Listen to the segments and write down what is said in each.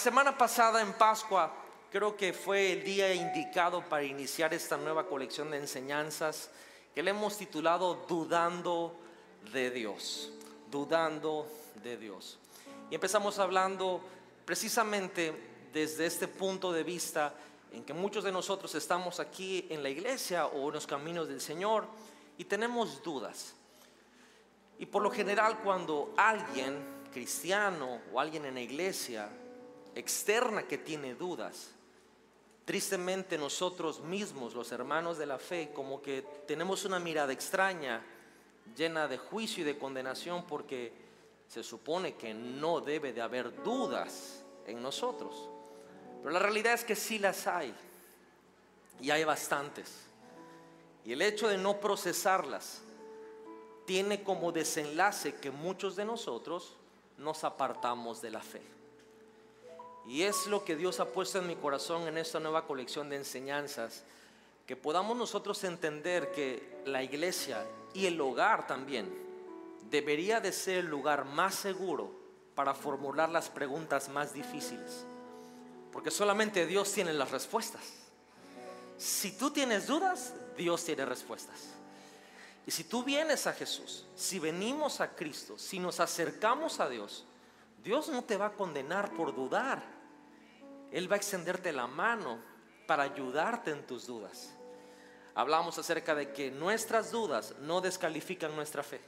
semana pasada en Pascua creo que fue el día indicado para iniciar esta nueva colección de enseñanzas que le hemos titulado Dudando de Dios, dudando de Dios. Y empezamos hablando precisamente desde este punto de vista en que muchos de nosotros estamos aquí en la iglesia o en los caminos del Señor y tenemos dudas. Y por lo general cuando alguien cristiano o alguien en la iglesia externa que tiene dudas, tristemente nosotros mismos, los hermanos de la fe, como que tenemos una mirada extraña, llena de juicio y de condenación porque se supone que no debe de haber dudas en nosotros. Pero la realidad es que sí las hay. Y hay bastantes. Y el hecho de no procesarlas tiene como desenlace que muchos de nosotros nos apartamos de la fe. Y es lo que Dios ha puesto en mi corazón en esta nueva colección de enseñanzas, que podamos nosotros entender que la iglesia y el hogar también debería de ser el lugar más seguro para formular las preguntas más difíciles. Porque solamente Dios tiene las respuestas. Si tú tienes dudas, Dios tiene respuestas. Y si tú vienes a Jesús, si venimos a Cristo, si nos acercamos a Dios, Dios no te va a condenar por dudar. Él va a extenderte la mano para ayudarte en tus dudas. Hablamos acerca de que nuestras dudas no descalifican nuestra fe.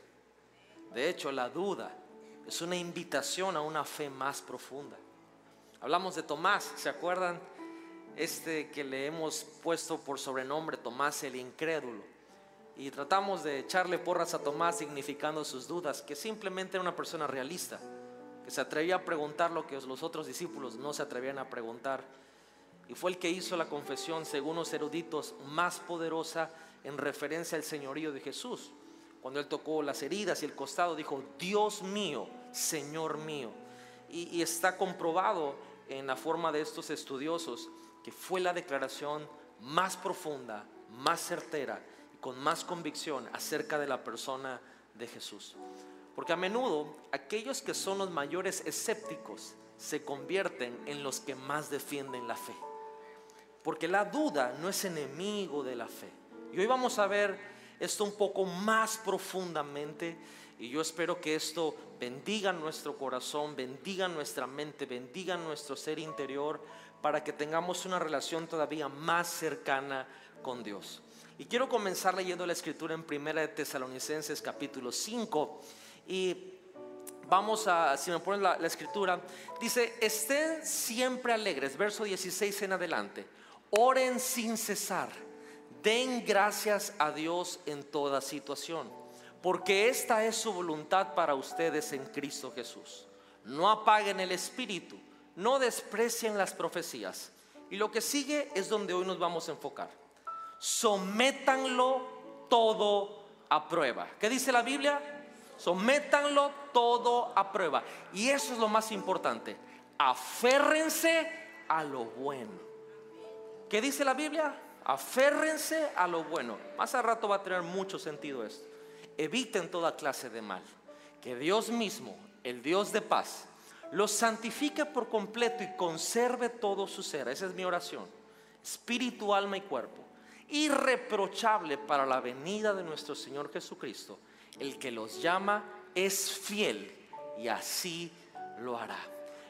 De hecho, la duda es una invitación a una fe más profunda. Hablamos de Tomás, ¿se acuerdan? Este que le hemos puesto por sobrenombre Tomás el incrédulo. Y tratamos de echarle porras a Tomás significando sus dudas, que simplemente era una persona realista, que se atrevía a preguntar lo que los otros discípulos no se atrevían a preguntar. Y fue el que hizo la confesión, según los eruditos, más poderosa en referencia al señorío de Jesús. Cuando él tocó las heridas y el costado, dijo, Dios mío, Señor mío. Y, y está comprobado en la forma de estos estudiosos que fue la declaración más profunda, más certera y con más convicción acerca de la persona de Jesús. Porque a menudo aquellos que son los mayores escépticos se convierten en los que más defienden la fe. Porque la duda no es enemigo de la fe. Y hoy vamos a ver esto un poco más profundamente y yo espero que esto bendiga nuestro corazón, bendiga nuestra mente, bendiga nuestro ser interior para que tengamos una relación todavía más cercana con Dios. Y quiero comenzar leyendo la escritura en Primera de Tesalonicenses capítulo 5 y vamos a, si me ponen la, escritura, dice, estén siempre alegres, verso 16 en adelante, oren sin cesar, den gracias a Dios en toda situación, porque esta es su voluntad para ustedes en Cristo Jesús. No apaguen el espíritu no desprecien las profecías. Y lo que sigue es donde hoy nos vamos a enfocar. Sométanlo todo a prueba. ¿Qué dice la Biblia? Sométanlo todo a prueba. Y eso es lo más importante. Aférrense a lo bueno. ¿Qué dice la Biblia? Aférrense a lo bueno. Más a rato va a tener mucho sentido esto. Eviten toda clase de mal. Que Dios mismo, el Dios de paz, lo santifique por completo y conserve todo su ser. Esa es mi oración. Espíritu, alma y cuerpo. Irreprochable para la venida de nuestro Señor Jesucristo. El que los llama es fiel y así lo hará.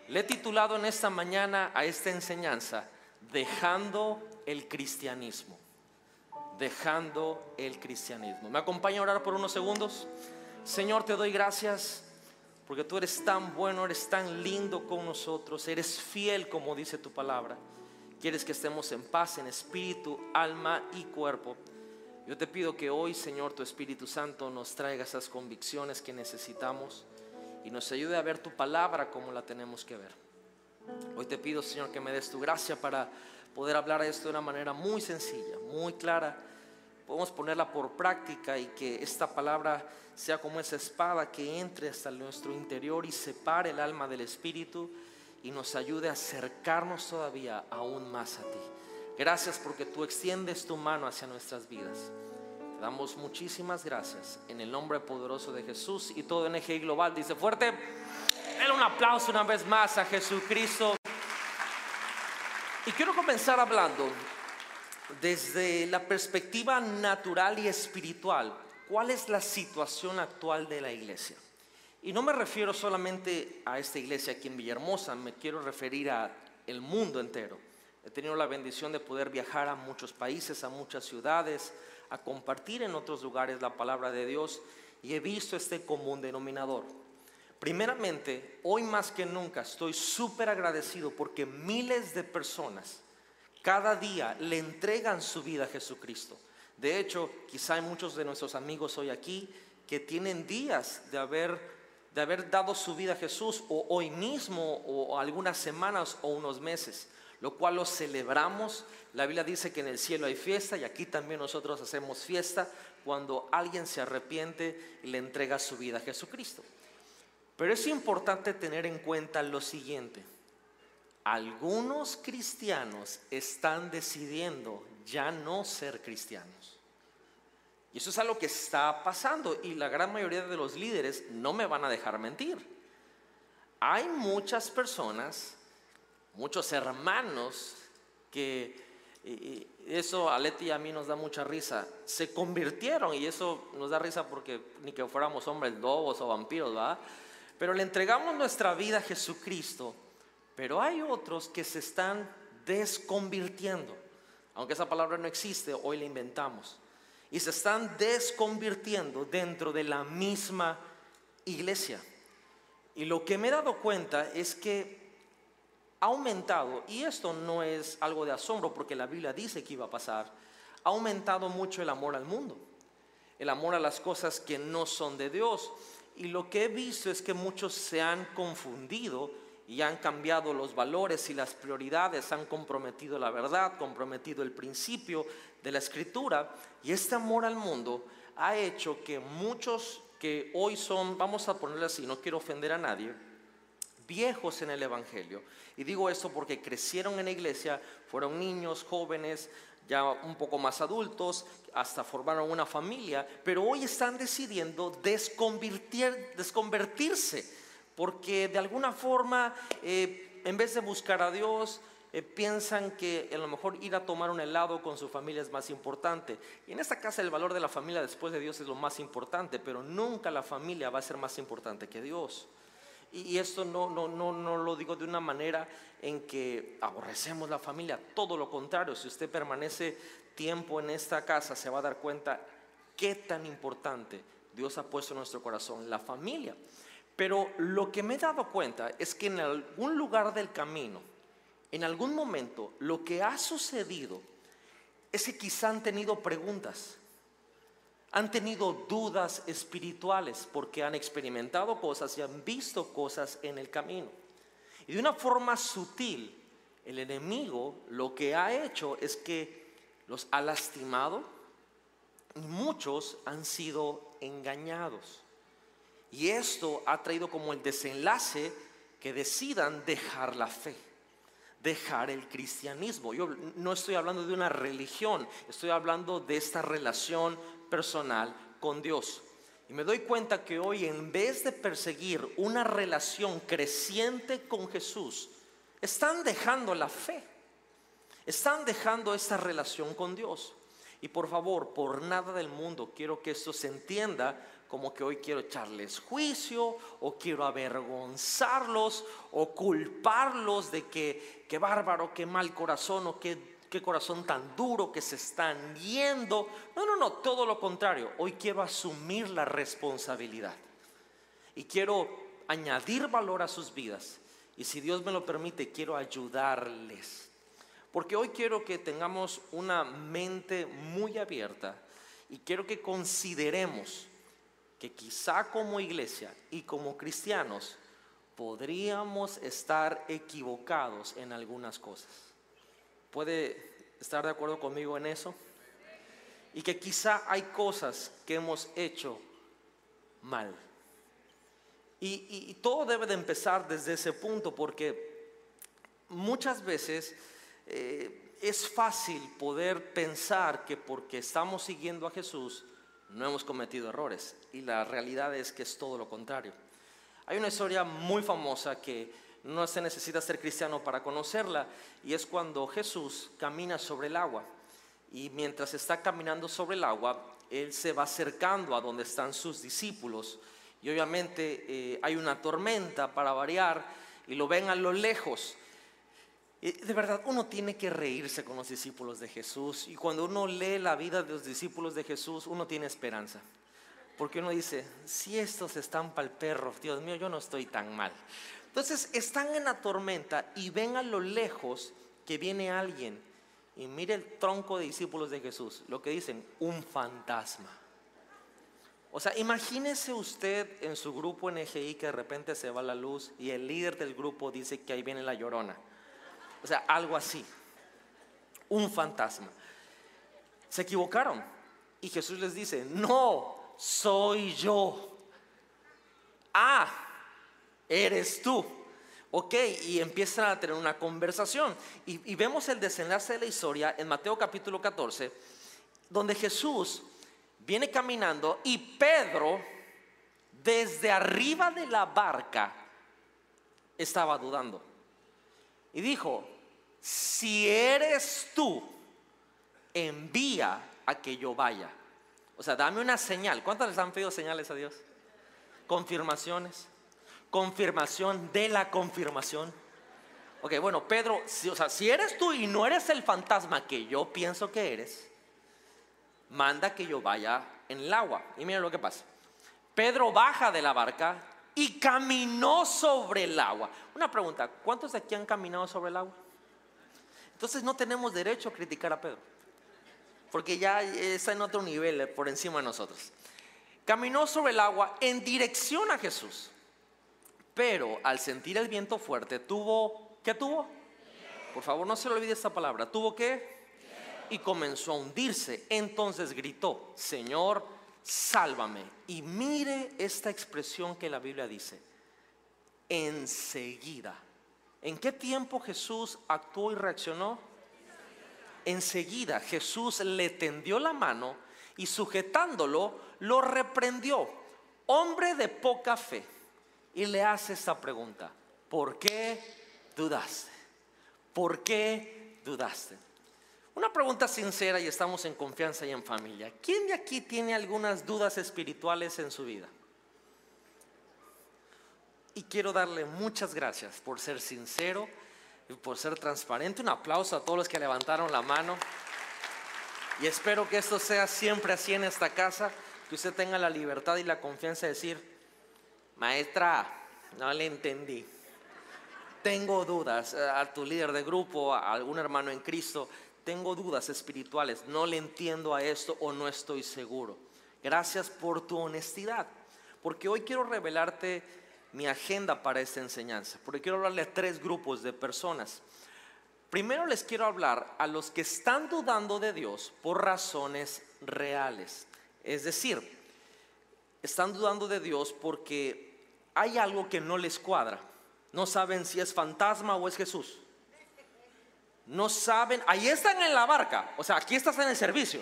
Le he titulado en esta mañana a esta enseñanza, Dejando el cristianismo. Dejando el cristianismo. ¿Me acompaña a orar por unos segundos? Señor, te doy gracias porque tú eres tan bueno, eres tan lindo con nosotros, eres fiel como dice tu palabra. Quieres que estemos en paz en espíritu, alma y cuerpo. Yo te pido que hoy, Señor, tu Espíritu Santo nos traiga esas convicciones que necesitamos y nos ayude a ver tu palabra como la tenemos que ver. Hoy te pido, Señor, que me des tu gracia para poder hablar esto de una manera muy sencilla, muy clara. Podemos ponerla por práctica y que esta palabra sea como esa espada que entre hasta nuestro interior y separe el alma del espíritu y nos ayude a acercarnos todavía aún más a ti. Gracias porque tú extiendes tu mano hacia nuestras vidas. Te damos muchísimas gracias en el nombre poderoso de Jesús y todo NGI Global dice fuerte. Denle un aplauso una vez más a Jesucristo Y quiero comenzar hablando desde la perspectiva natural y espiritual. ¿Cuál es la situación actual de la iglesia? Y no me refiero solamente a esta iglesia aquí en Villahermosa, me quiero referir a el mundo entero. He tenido la bendición de poder viajar a muchos países, a muchas ciudades, a compartir en otros lugares la palabra de Dios y he visto este común denominador. Primeramente, hoy más que nunca estoy súper agradecido porque miles de personas cada día le entregan su vida a Jesucristo. De hecho, quizá hay muchos de nuestros amigos hoy aquí que tienen días de haber, de haber dado su vida a Jesús o hoy mismo o algunas semanas o unos meses, lo cual lo celebramos. La Biblia dice que en el cielo hay fiesta y aquí también nosotros hacemos fiesta cuando alguien se arrepiente y le entrega su vida a Jesucristo. Pero es importante tener en cuenta lo siguiente. Algunos cristianos están decidiendo ya no ser cristianos. Y eso es algo que está pasando y la gran mayoría de los líderes no me van a dejar mentir. Hay muchas personas, muchos hermanos que eso a Leti y a mí nos da mucha risa. Se convirtieron y eso nos da risa porque ni que fuéramos hombres lobos o vampiros, ¿verdad? pero le entregamos nuestra vida a Jesucristo. Pero hay otros que se están desconvirtiendo. Aunque esa palabra no existe, hoy la inventamos. Y se están desconvirtiendo dentro de la misma iglesia. Y lo que me he dado cuenta es que ha aumentado, y esto no es algo de asombro porque la Biblia dice que iba a pasar, ha aumentado mucho el amor al mundo, el amor a las cosas que no son de Dios. Y lo que he visto es que muchos se han confundido y han cambiado los valores y las prioridades, han comprometido la verdad, comprometido el principio de la escritura. Y este amor al mundo ha hecho que muchos que hoy son, vamos a ponerle así, no quiero ofender a nadie, viejos en el Evangelio. Y digo esto porque crecieron en la iglesia, fueron niños, jóvenes, ya un poco más adultos, hasta formaron una familia, pero hoy están decidiendo desconvertirse, porque de alguna forma, eh, en vez de buscar a Dios, eh, piensan que a lo mejor ir a tomar un helado con su familia es más importante. Y en esta casa el valor de la familia después de Dios es lo más importante, pero nunca la familia va a ser más importante que Dios. Y esto no, no, no, no lo digo de una manera en que aborrecemos la familia, todo lo contrario, si usted permanece tiempo en esta casa se va a dar cuenta qué tan importante Dios ha puesto en nuestro corazón, la familia. Pero lo que me he dado cuenta es que en algún lugar del camino, en algún momento, lo que ha sucedido es que quizá han tenido preguntas han tenido dudas espirituales porque han experimentado cosas y han visto cosas en el camino. Y de una forma sutil, el enemigo lo que ha hecho es que los ha lastimado y muchos han sido engañados. Y esto ha traído como el desenlace que decidan dejar la fe, dejar el cristianismo. Yo no estoy hablando de una religión, estoy hablando de esta relación personal con Dios. Y me doy cuenta que hoy en vez de perseguir una relación creciente con Jesús, están dejando la fe. Están dejando esta relación con Dios. Y por favor, por nada del mundo quiero que esto se entienda como que hoy quiero echarles juicio o quiero avergonzarlos o culparlos de que qué bárbaro, qué mal corazón o qué qué corazón tan duro que se están yendo. No, no, no, todo lo contrario. Hoy quiero asumir la responsabilidad y quiero añadir valor a sus vidas. Y si Dios me lo permite, quiero ayudarles. Porque hoy quiero que tengamos una mente muy abierta y quiero que consideremos que quizá como iglesia y como cristianos podríamos estar equivocados en algunas cosas. ¿Puede estar de acuerdo conmigo en eso? Y que quizá hay cosas que hemos hecho mal. Y, todo debe de empezar desde ese punto porque muchas veces eh, es fácil poder pensar que porque estamos siguiendo a Jesús no hemos cometido errores. Y la realidad es que es todo lo contrario. Hay una historia muy famosa que no se necesita ser cristiano para conocerla, y es cuando Jesús camina sobre el agua. Y mientras está caminando sobre el agua, Él se va acercando a donde están sus discípulos. Y obviamente eh, hay una tormenta para variar y lo ven a lo lejos. Y de verdad, uno tiene que reírse con los discípulos de Jesús. Y cuando uno lee la vida de los discípulos de Jesús, uno tiene esperanza. Porque uno dice, si estos están para el perro, Dios mío, yo no estoy tan mal. Entonces están en la tormenta y ven a lo lejos que viene alguien y mire el tronco de discípulos de Jesús, lo que dicen, un fantasma. O sea, imagínese usted en su grupo NGI que de repente se va la luz y el líder del grupo dice que ahí viene la llorona. O sea, algo así. Un fantasma. Se equivocaron. Y Jesús les dice, no, soy yo. Ah, eres tú. Ok, y empiezan a tener una conversación. Y, vemos el desenlace de la historia en Mateo capítulo 14, donde Jesús viene caminando y Pedro, desde arriba de la barca, estaba dudando. Y dijo, si eres tú, envía a que yo vaya. O sea, dame una señal. ¿Cuántos les han pedido señales a Dios? Confirmaciones confirmación de la confirmación. Ok, bueno, Pedro, si, o sea, si eres tú y no eres el fantasma que yo pienso que eres, manda que yo vaya en el agua. Y mira lo que pasa. Pedro baja de la barca y caminó sobre el agua. Una pregunta, ¿cuántos de aquí han caminado sobre el agua? Entonces no tenemos derecho a criticar a Pedro, porque ya está en otro nivel eh, por encima de nosotros. Caminó sobre el agua en dirección a Jesús. Pero al sentir el viento fuerte, tuvo, ¿qué tuvo? Por favor, no se le olvide esta palabra. ¿Tuvo qué? Y comenzó a hundirse. Entonces gritó, Señor, sálvame. Y mire esta expresión que la Biblia dice. Enseguida. ¿En qué tiempo Jesús actuó y reaccionó? Enseguida Jesús le tendió la mano y sujetándolo lo reprendió. Hombre de poca fe y le hace esta pregunta, ¿por qué dudaste? ¿Por qué dudaste? Una pregunta sincera y estamos en confianza y en familia. ¿Quién de aquí tiene algunas dudas espirituales en su vida? Y quiero darle muchas gracias por ser sincero y por ser transparente. Un aplauso a todos los que levantaron la mano. Y espero que esto sea siempre así en esta casa, que usted tenga la libertad y la confianza de decir, maestra, no le entendí. Tengo dudas eh, a tu líder de grupo, a algún hermano en Cristo, tengo dudas espirituales, no le entiendo a esto o no estoy seguro. Gracias por tu honestidad, porque hoy quiero revelarte mi agenda para esta enseñanza, porque quiero hablarle a tres grupos de personas. Primero les quiero hablar a los que están dudando de Dios por razones reales, es decir, están dudando de Dios porque hay algo que no les cuadra. No saben si es fantasma o es Jesús. No saben, ahí están en la barca, o sea, aquí estás en el servicio,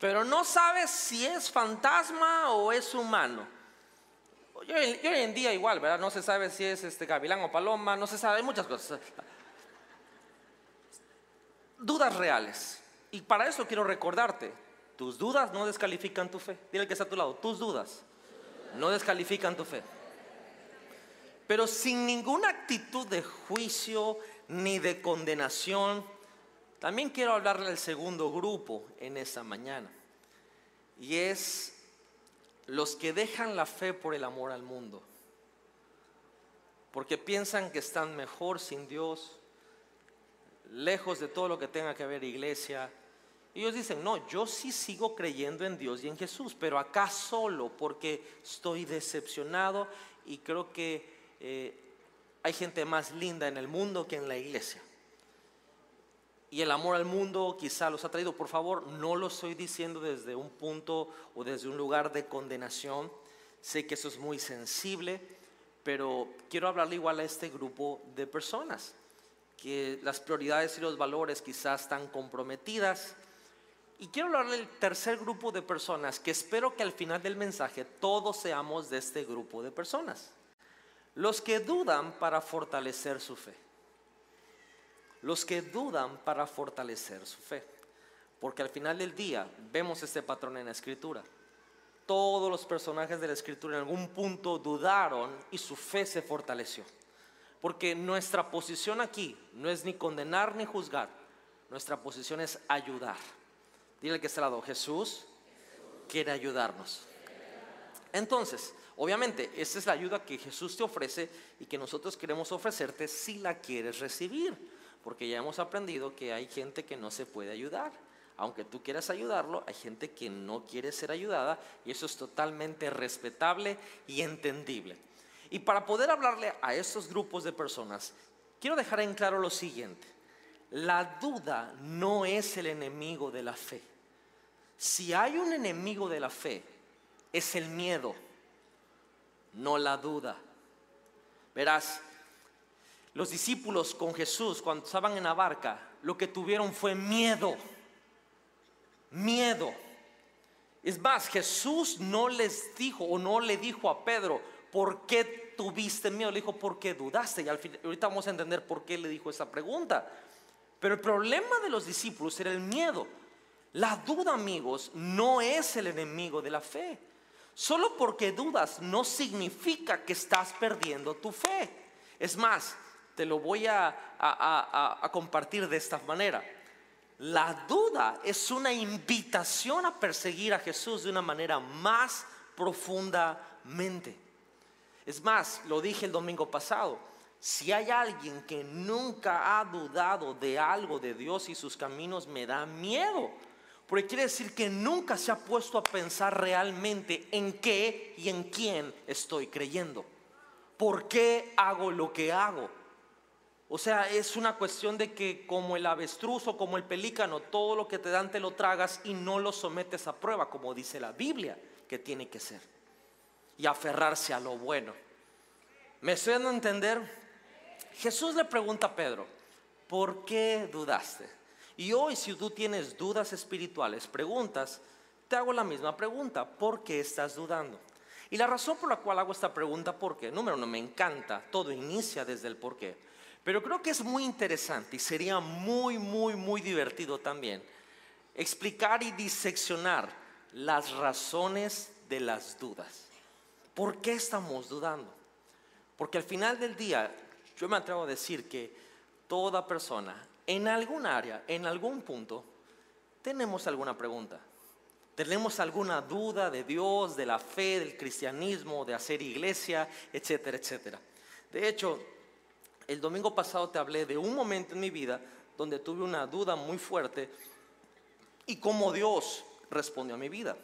pero no sabes si es fantasma o es humano. Yo, hoy en día igual, ¿verdad? No se sabe si es este gavilán o paloma, no se sabe, hay muchas cosas. Dudas reales. Y para eso quiero recordarte, tus dudas no descalifican tu fe. Dile que está a tu lado, tus dudas no descalifican tu fe pero sin ninguna actitud de juicio ni de condenación. También quiero hablarle al segundo grupo en esta mañana, y es los que dejan la fe por el amor al mundo, porque piensan que están mejor sin Dios, lejos de todo lo que tenga que ver iglesia. Ellos dicen, no, yo sí sigo creyendo en Dios y en Jesús, pero acá solo porque estoy decepcionado y creo que eh, hay gente más linda en el mundo que en la iglesia. Y el amor al mundo quizá los ha traído. Por favor, no lo estoy diciendo desde un punto o desde un lugar de condenación. Sé que eso es muy sensible, pero quiero hablarle igual a este grupo de personas, que las prioridades y los valores quizás están comprometidas. Y quiero hablarle al tercer grupo de personas que espero que al final del mensaje todos seamos de este grupo de personas Los que dudan para fortalecer su fe. Los que dudan para fortalecer su fe. Porque al final del día vemos este patrón en la escritura. Todos los personajes de la escritura en algún punto dudaron y su fe se fortaleció. Porque nuestra posición aquí no es ni condenar ni juzgar. Nuestra posición es ayudar. Dile que está lado, Jesús quiere ayudarnos. Entonces, obviamente, esta es la ayuda que Jesús te ofrece y que nosotros queremos ofrecerte si la quieres recibir. Porque ya hemos aprendido que hay gente que no se puede ayudar. Aunque tú quieras ayudarlo, hay gente que no quiere ser ayudada y eso es totalmente respetable y entendible. Y para poder hablarle a estos grupos de personas, quiero dejar en claro lo siguiente. La duda no es el enemigo de la fe. Si hay un enemigo de la fe, es el miedo, no la duda. Verás, los discípulos con Jesús, cuando estaban en la barca, lo que tuvieron fue miedo miedo. Es más, Jesús no les dijo o no le dijo a Pedro, ¿por qué tuviste miedo? Le dijo, ¿por qué dudaste? Y al fin, ahorita vamos a entender por qué le dijo esa pregunta. Pero el problema de los discípulos era el miedo. La duda, amigos, no es el enemigo de la fe. Solo porque dudas no significa que estás perdiendo tu fe. Es más, te lo voy a, compartir de esta manera. La duda es una invitación a perseguir a Jesús de una manera más profundamente. Es más, lo dije el domingo pasado, si hay alguien que nunca ha dudado de algo de Dios y sus caminos, me da miedo. Porque quiere decir que nunca se ha puesto a pensar realmente en qué y en quién estoy creyendo. ¿Por qué hago lo que hago? O sea, es una cuestión de que como el avestruz o como el pelícano, todo lo que te dan te lo tragas y no lo sometes a prueba, como dice la Biblia que tiene que ser. Y aferrarse a lo bueno. ¿Me estoy dando a entender? Jesús le pregunta a Pedro, ¿por qué dudaste? Y hoy si tú tienes dudas espirituales, preguntas, te hago la misma pregunta, ¿por qué estás dudando? Y la razón por la cual hago esta pregunta, ¿por qué? Número uno, me encanta, todo inicia desde el por qué. Pero creo que es muy interesante y sería muy, muy, muy divertido también explicar y diseccionar las razones de las dudas. ¿Por qué estamos dudando? Porque al final del día, yo me atrevo a decir que toda persona, en algún área, en algún punto, tenemos alguna pregunta. Tenemos alguna duda de Dios, de la fe, del cristianismo, de hacer iglesia, etcétera, etcétera. De hecho, el domingo pasado te hablé de un momento en mi vida donde tuve una duda muy fuerte y cómo Dios respondió a mi vida.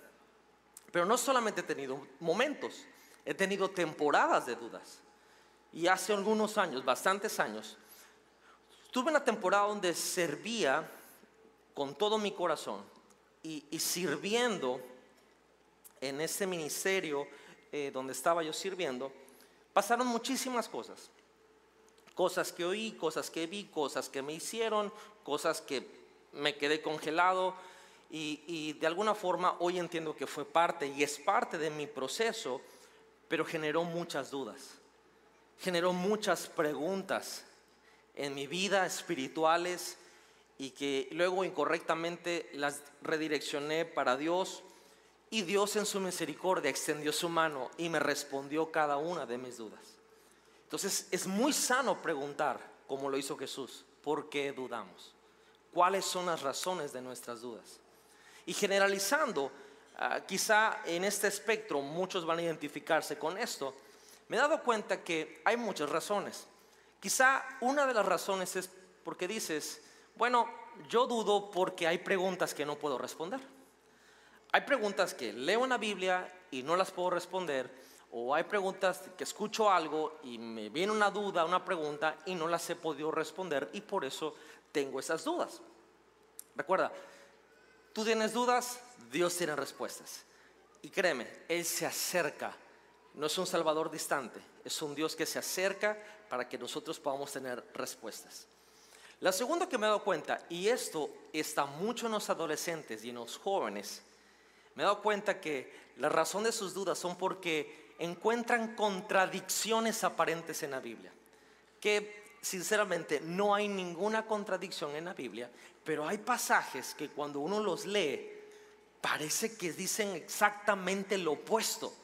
Pero no solamente he tenido momentos, he tenido temporadas de dudas. Y hace algunos años, bastantes años, tuve una temporada donde servía con todo mi corazón y, sirviendo en ese ministerio eh, donde estaba yo sirviendo, pasaron muchísimas cosas. Cosas que oí, cosas que vi, cosas que me hicieron, cosas que me quedé congelado y, de alguna forma hoy entiendo que fue parte y es parte de mi proceso, pero generó muchas dudas, generó muchas preguntas en mi vida espirituales y que luego incorrectamente las redireccioné para Dios y Dios en su misericordia extendió su mano y me respondió cada una de mis dudas. Entonces es muy sano preguntar, como lo hizo Jesús, ¿por qué dudamos? ¿Cuáles son las razones de nuestras dudas? Y generalizando, ah, quizá en este espectro muchos van a identificarse con esto, me he dado cuenta que hay muchas razones. Quizá una de las razones es porque dices, bueno, yo dudo porque hay preguntas que no puedo responder. Hay preguntas que leo en la Biblia y no las puedo responder o hay preguntas que escucho algo y me viene una duda, una pregunta y no las he podido responder y por eso tengo esas dudas. Recuerda, tú tienes dudas, Dios tiene respuestas. Y créeme, Él se acerca. No es un Salvador distante, es un Dios que se acerca para que nosotros podamos tener respuestas. La segunda que me he dado cuenta, y esto está mucho en los adolescentes y en los jóvenes, me he dado cuenta que la razón de sus dudas son porque encuentran contradicciones aparentes en la Biblia. Que sinceramente no hay ninguna contradicción en la Biblia, pero hay pasajes que cuando uno los lee, parece que dicen exactamente lo opuesto.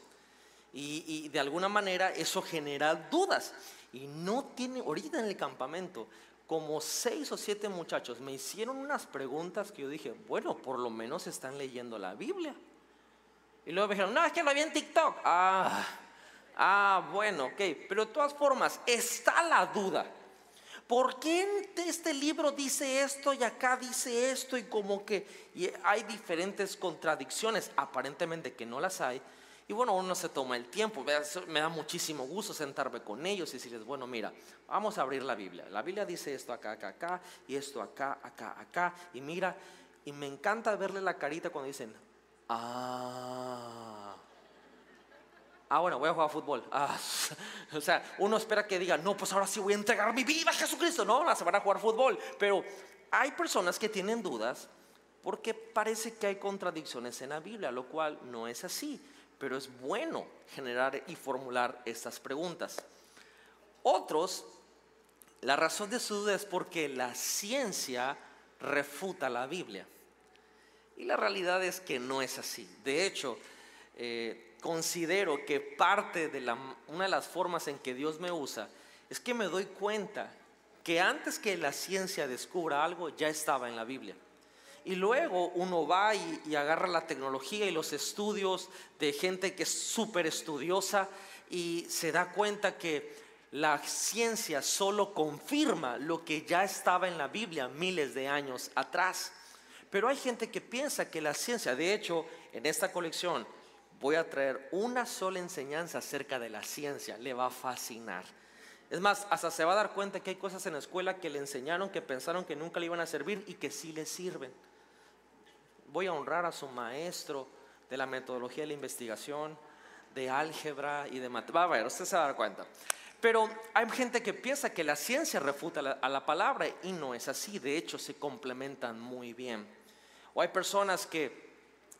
Y, y, de alguna manera eso genera dudas. Y no tiene, ahorita en el campamento, como seis o siete muchachos me hicieron unas preguntas que yo dije, bueno, por lo menos están leyendo la Biblia. Y luego me dijeron, no, es que lo vi en TikTok. Ah, ah, bueno, ok. Pero de todas formas, está la duda. ¿Por qué este libro dice esto y acá dice esto? Y como que hay diferentes contradicciones, aparentemente que no las hay. Y bueno, uno se toma el tiempo, me da muchísimo gusto sentarme con ellos y decirles, bueno, mira, vamos a abrir la Biblia. La Biblia dice esto acá, acá, acá, y esto acá, acá, acá. Y mira, y me encanta verle la carita cuando dicen, ah, ah, bueno, voy a jugar fútbol. Ah, o sea, uno espera que diga, no, pues ahora sí voy a entregar mi vida a Jesucristo. No, se van a jugar fútbol. Pero hay personas que tienen dudas porque parece que hay contradicciones en la Biblia, lo cual no es así pero es bueno generar y formular estas preguntas. Otros, la razón de su duda es porque la ciencia refuta la Biblia. Y la realidad es que no es así. De hecho, eh, considero que parte de la, una de las formas en que Dios me usa es que me doy cuenta que antes que la ciencia descubra algo, ya estaba en la Biblia. Y luego uno va y, agarra la tecnología y los estudios de gente que es súper estudiosa y se da cuenta que la ciencia solo confirma lo que ya estaba en la Biblia miles de años atrás. Pero hay gente que piensa que la ciencia, de hecho, en esta colección voy a traer una sola enseñanza acerca de la ciencia, le va a fascinar. Es más, hasta se va a dar cuenta que hay cosas en la escuela que le enseñaron que pensaron que nunca le iban a servir y que sí le sirven voy a honrar a su maestro de la metodología de la investigación, de álgebra y de matemáticas. Va a ver, usted se va a dar cuenta. Pero hay gente que piensa que la ciencia refuta a la palabra y no es así. De hecho, se complementan muy bien. O hay personas que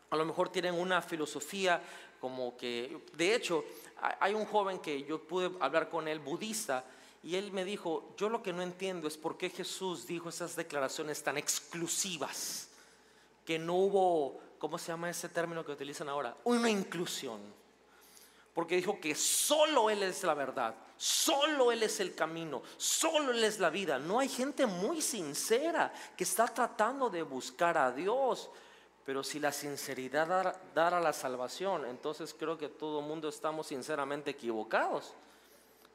a lo mejor tienen una filosofía como que, de hecho, hay un joven que yo pude hablar con él, budista, y él me dijo, yo lo que no entiendo es por qué Jesús dijo esas declaraciones tan exclusivas que no hubo, ¿cómo se llama ese término que utilizan ahora? Una inclusión. Porque dijo que solo Él es la verdad, solo Él es el camino, solo Él es la vida. No hay gente muy sincera que está tratando de buscar a Dios. Pero si la sinceridad dará la salvación, entonces creo que todo el mundo estamos sinceramente equivocados.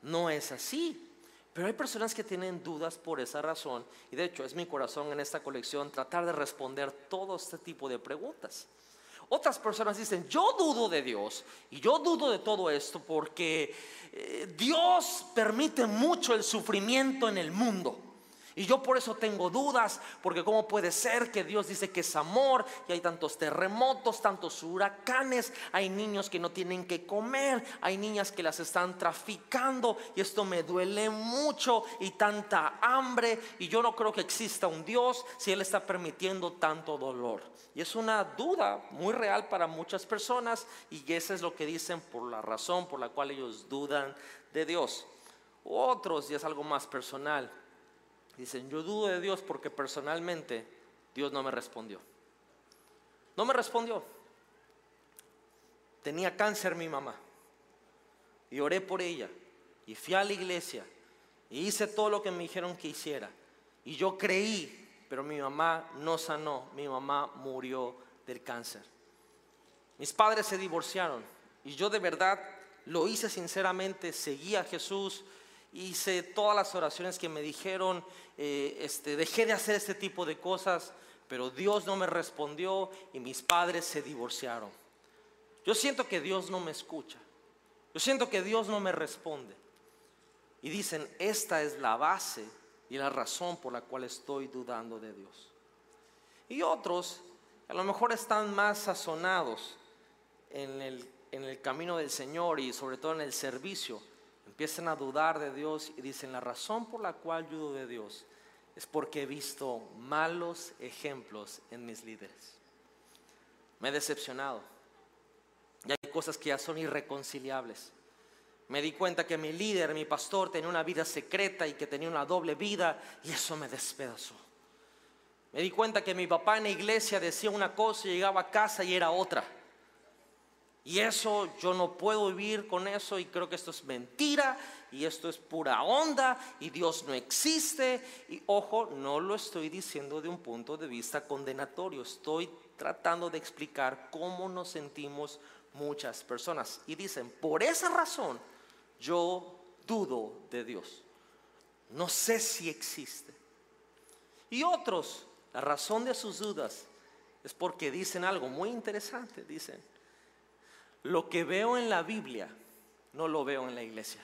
No es así. Pero hay personas que tienen dudas por esa razón y de hecho es mi corazón en esta colección tratar de responder todo este tipo de preguntas. Otras personas dicen, yo dudo de Dios y yo dudo de todo esto porque eh, Dios permite mucho el sufrimiento en el mundo. Y yo por eso tengo dudas, porque cómo puede ser que Dios dice que es amor y hay tantos terremotos, tantos huracanes, hay niños que no tienen que comer, hay niñas que las están traficando y esto me duele mucho y tanta hambre y yo no creo que exista un Dios si Él está permitiendo tanto dolor. Y es una duda muy real para muchas personas y esa es lo que dicen por la razón por la cual ellos dudan de Dios. Otros, y es algo más personal, Dicen, yo dudo de Dios porque personalmente Dios no me respondió. No me respondió. Tenía cáncer mi mamá. Y oré por ella. Y fui a la iglesia. Y hice todo lo que me dijeron que hiciera. Y yo creí, pero mi mamá no sanó. Mi mamá murió del cáncer. Mis padres se divorciaron. Y yo de verdad lo hice sinceramente. Seguí a Jesús hice todas las oraciones que me dijeron, eh, este, dejé de hacer este tipo de cosas, pero Dios no me respondió y mis padres se divorciaron. Yo siento que Dios no me escucha, yo siento que Dios no me responde. Y dicen, esta es la base y la razón por la cual estoy dudando de Dios. Y otros, a lo mejor están más sazonados en el, en el camino del Señor y sobre todo en el servicio empiezan a dudar de Dios y dicen, la razón por la cual yo dudo de Dios es porque he visto malos ejemplos en mis líderes. Me he decepcionado. Y hay cosas que ya son irreconciliables. Me di cuenta que mi líder, mi pastor, tenía una vida secreta y que tenía una doble vida y eso me despedazó. Me di cuenta que mi papá en la iglesia decía una cosa y llegaba a casa y era otra. Y eso yo no puedo vivir con eso y creo que esto es mentira y esto es pura onda y Dios no existe. Y ojo, no lo estoy diciendo de un punto de vista condenatorio, estoy tratando de explicar cómo nos sentimos muchas personas. Y dicen, por esa razón yo dudo de Dios. No sé si existe. Y otros, la razón de sus dudas es porque dicen algo muy interesante. Dicen, lo que veo en la Biblia no lo veo en la iglesia.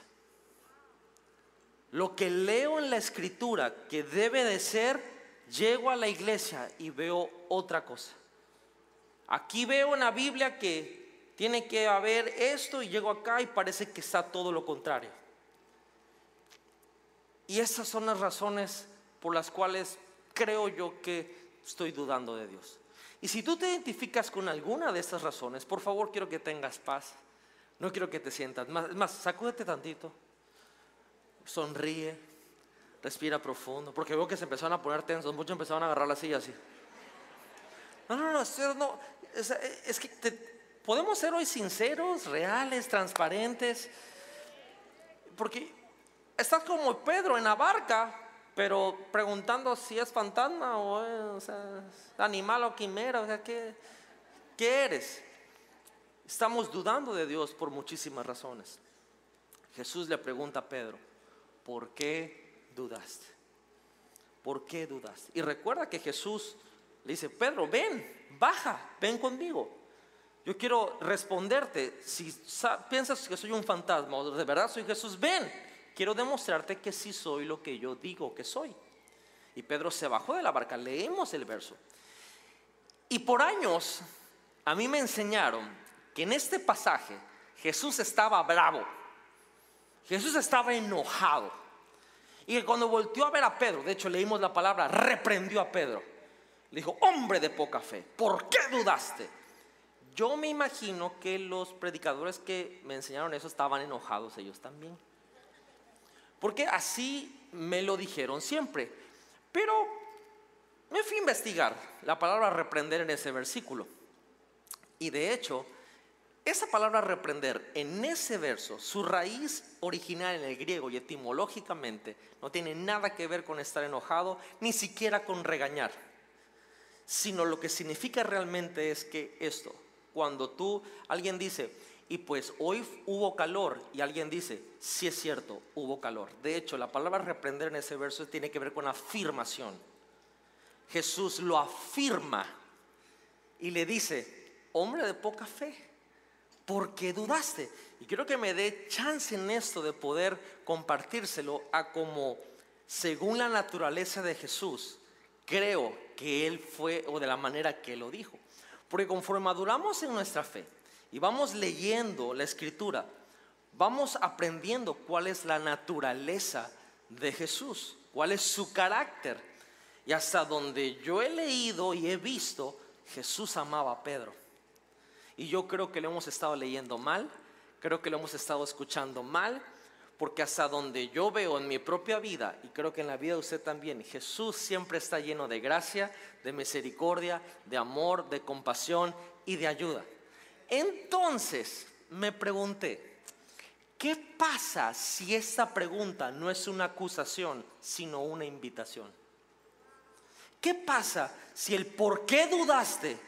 Lo que leo en la escritura que debe de ser, llego a la iglesia y veo otra cosa. Aquí veo en la Biblia que tiene que haber esto y llego acá y parece que está todo lo contrario. Y esas son las razones por las cuales creo yo que estoy dudando de Dios. Y si tú te identificas con alguna de estas razones, por favor quiero que tengas paz. No quiero que te sientas más. más, sacúdete tantito. Sonríe, respira profundo, porque veo que se empezaron a poner tensos, muchos empezaron a agarrar la silla así. No, no, no, no. Es, que podemos ser hoy sinceros, reales, transparentes, porque estás como Pedro en la barca, pero preguntando si es fantasma o, es animal o quimera, o sea, ¿qué, ¿qué eres? Estamos dudando de Dios por muchísimas razones. Jesús le pregunta a Pedro, ¿por qué dudaste? ¿Por qué dudaste? Y recuerda que Jesús le dice, Pedro, ven, baja, ven conmigo. Yo quiero responderte, si piensas que soy un fantasma o de verdad soy Jesús, ven, quiero demostrarte que sí soy lo que yo digo que soy. Y Pedro se bajó de la barca, leemos el verso. Y por años a mí me enseñaron que en este pasaje Jesús estaba bravo Jesús estaba enojado. Y que cuando volteó a ver a Pedro, de hecho leímos la palabra, reprendió a Pedro. Le dijo, hombre de poca fe, ¿por qué dudaste? Yo me imagino que los predicadores que me enseñaron eso estaban enojados ellos también. Porque así me lo dijeron siempre. Pero me fui a investigar la palabra reprender en ese versículo. Y de hecho, esa palabra reprender en ese verso, su raíz original en el griego y etimológicamente no tiene nada que ver con estar enojado, ni siquiera con regañar, sino lo que significa realmente es que esto, cuando tú, alguien dice, y pues hoy hubo calor, y alguien dice, sí es cierto, hubo calor. De hecho, la palabra reprender en ese verso tiene que ver con afirmación. Jesús lo afirma y le dice, hombre de poca fe ¿Por qué dudaste? Y quiero que me dé chance en esto de poder compartírselo a como, según la naturaleza de Jesús, creo que Él fue o de la manera que lo dijo. Porque conforme maduramos en nuestra fe y vamos leyendo la escritura, vamos aprendiendo cuál es la naturaleza de Jesús, cuál es su carácter. Y hasta donde yo he leído y he visto, Jesús amaba a Pedro. Y yo creo que lo hemos estado leyendo mal, creo que lo hemos estado escuchando mal, porque hasta donde yo veo en mi propia vida, y creo que en la vida de usted también, Jesús siempre está lleno de gracia, de misericordia, de amor, de compasión y de ayuda. Entonces me pregunté, ¿qué pasa si esta pregunta no es una acusación, sino una invitación? ¿Qué pasa si el por qué dudaste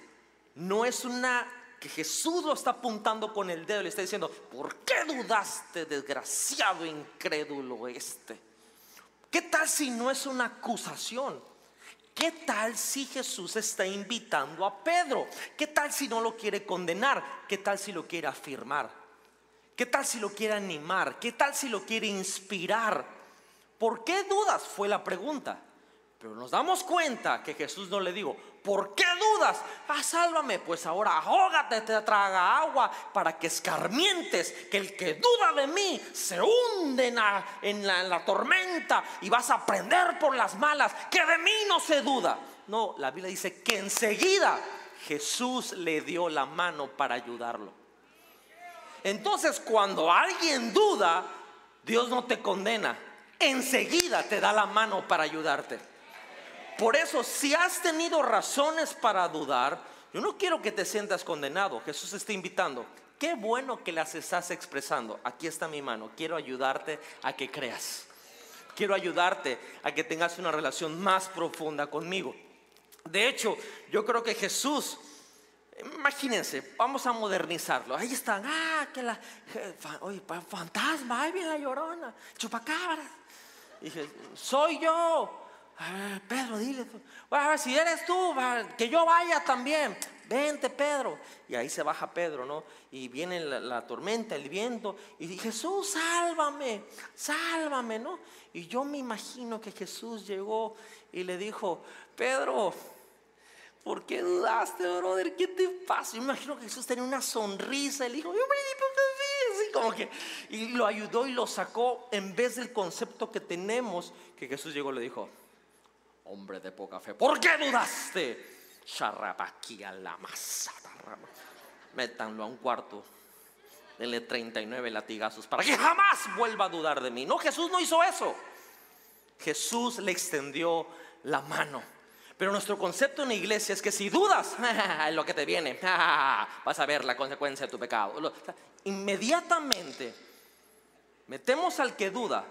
no es una que Jesús lo está apuntando con el dedo y le está diciendo, ¿por qué dudaste, desgraciado incrédulo este? ¿Qué tal si no es una acusación? ¿Qué tal si Jesús está invitando a Pedro? ¿Qué tal si no lo quiere condenar? ¿Qué tal si lo quiere afirmar? ¿Qué tal si lo quiere animar? ¿Qué tal si lo quiere inspirar? ¿Por qué dudas? Fue la pregunta. Pero nos damos cuenta que Jesús no le dijo, ¿por qué Ah, sálvame, pues ahora ahógate, te traga agua para que escarmientes, que el que duda de mí se hunde en la, en la tormenta y vas a aprender por las malas, que de mí no se duda. No, la Biblia dice que enseguida Jesús le dio la mano para ayudarlo. Entonces cuando alguien duda, Dios no te condena. Enseguida te da la mano para ayudarte. Por eso, si has tenido razones para dudar, yo no quiero que te sientas condenado. Jesús está invitando. Qué bueno que las estás expresando. Aquí está mi mano. Quiero ayudarte a que creas. Quiero ayudarte a que tengas una relación más profunda conmigo. De hecho, yo creo que Jesús, imagínense, vamos a modernizarlo. Ahí están, ah, que la, oye, fantasma, ahí viene la llorona, chupacabras. Dije, soy yo. Pedro, dile, a ver, si eres tú, que yo vaya también. Vente, Pedro. Y ahí se baja Pedro, ¿no? Y viene la, tormenta, el viento. Y dice, Jesús, sálvame, sálvame, ¿no? Y yo me imagino que Jesús llegó y le dijo, Pedro, ¿por qué dudaste, brother? ¿Qué te pasa? Yo me imagino que Jesús tenía una sonrisa. Le dijo, así como que. Y lo ayudó y lo sacó en vez del concepto que tenemos, que Jesús llegó y le dijo, hombre de poca fe, ¿por qué dudaste? aquí a la masa. Métanlo a un cuarto. Denle 39 latigazos para que jamás vuelva a dudar de mí. No, Jesús no hizo eso. Jesús le extendió la mano. Pero nuestro concepto en la iglesia es que si dudas, es lo que te viene, vas a ver la consecuencia de tu pecado. Inmediatamente metemos al que duda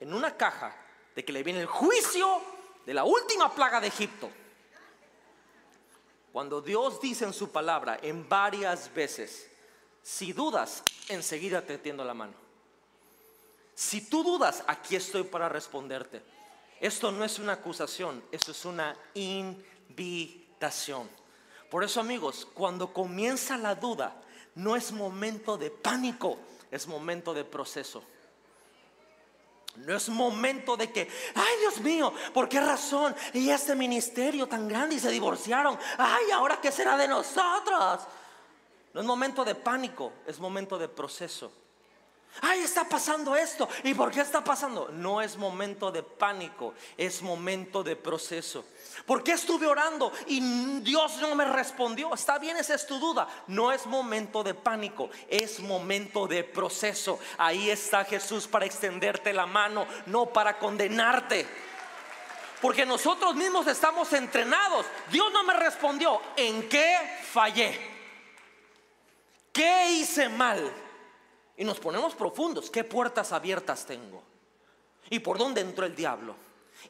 en una caja de que le viene el juicio de la última plaga de Egipto. Cuando Dios dice en su palabra en varias veces, si dudas, enseguida te tiendo la mano. Si tú dudas, aquí estoy para responderte. Esto no es una acusación, esto es una invitación. Por eso amigos, cuando comienza la duda, no es momento de pánico, es momento de proceso. No es momento de que, ay Dios mío, ¿por qué razón? Y este ministerio tan grande y se divorciaron. Ay, ahora qué será de nosotros. No es momento de pánico, es momento de proceso. Ay, está pasando esto. ¿Y por qué está pasando? No es momento de pánico, es momento de proceso. ¿Por qué estuve orando y Dios no me respondió? Está bien, esa es tu duda. No es momento de pánico, es momento de proceso. Ahí está Jesús para extenderte la mano, no para condenarte. Porque nosotros mismos estamos entrenados. Dios no me respondió. ¿En qué fallé? ¿Qué hice mal? Y nos ponemos profundos. ¿Qué puertas abiertas tengo? ¿Y por dónde entró el diablo?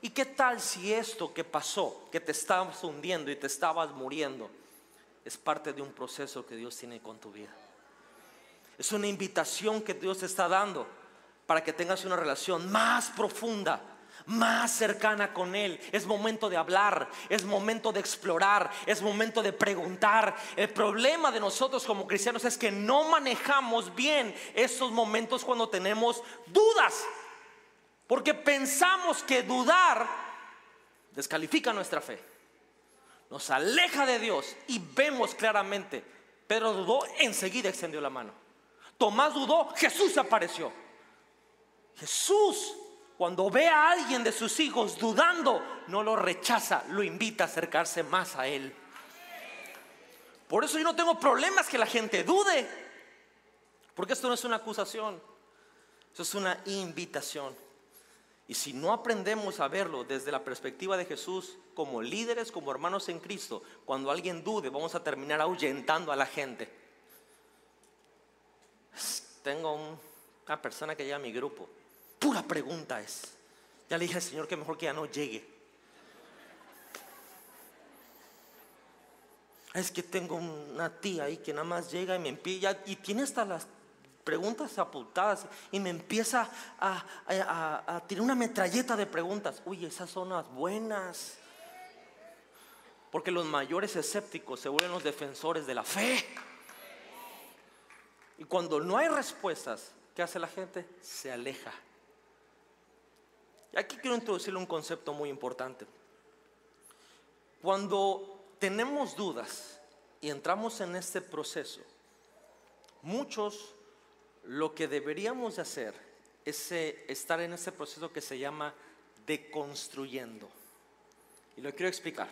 ¿Y qué tal si esto que pasó, que te estabas hundiendo y te estabas muriendo, es parte de un proceso que Dios tiene con tu vida? Es una invitación que Dios te está dando para que tengas una relación más profunda más cercana con Él. Es momento de hablar, es momento de explorar, es momento de preguntar. El problema de nosotros como cristianos es que no manejamos bien estos momentos cuando tenemos dudas. Porque pensamos que dudar descalifica nuestra fe. Nos aleja de Dios y vemos claramente. Pedro dudó, enseguida extendió la mano. Tomás dudó, Jesús apareció. Jesús cuando ve a alguien de sus hijos dudando, no lo rechaza, lo invita a acercarse más a Él. Por eso yo no tengo problemas que la gente dude, porque esto no es una acusación, esto es una invitación. Y si no aprendemos a verlo desde la perspectiva de Jesús, como líderes, como hermanos en Cristo, cuando alguien dude, vamos a terminar ahuyentando a la gente. Tengo una persona que llega a mi grupo Pura pregunta es. Ya le dije al Señor que mejor que ya no llegue. Es que tengo una tía ahí que nada más llega y me empieza y tiene hasta las preguntas apuntadas y me empieza a, a, tirar una metralleta de preguntas. Uy, esas son las buenas. Porque los mayores escépticos se vuelven los defensores de la fe. Y cuando no hay respuestas, ¿qué hace la gente? Se aleja. Y aquí quiero introducirle un concepto muy importante. Cuando tenemos dudas y entramos en este proceso, muchos lo que deberíamos de hacer es eh, estar en este proceso que se llama deconstruyendo. Y lo quiero explicar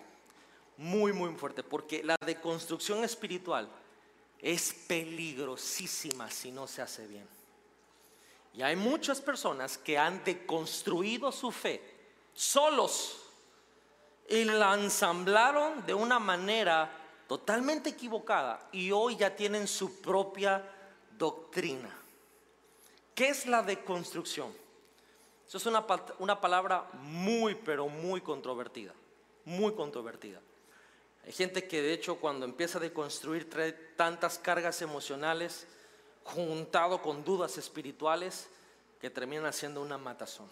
muy, muy fuerte, porque la deconstrucción espiritual es peligrosísima si no se hace bien. Y hay muchas personas que han deconstruido su fe solos y la ensamblaron de una manera totalmente equivocada y hoy ya tienen su propia doctrina. ¿Qué es la deconstrucción? Eso es una, una palabra muy, pero muy controvertida, muy controvertida. Hay gente que de hecho cuando empieza a deconstruir trae tantas cargas emocionales juntado con dudas espirituales que terminan haciendo una matazón.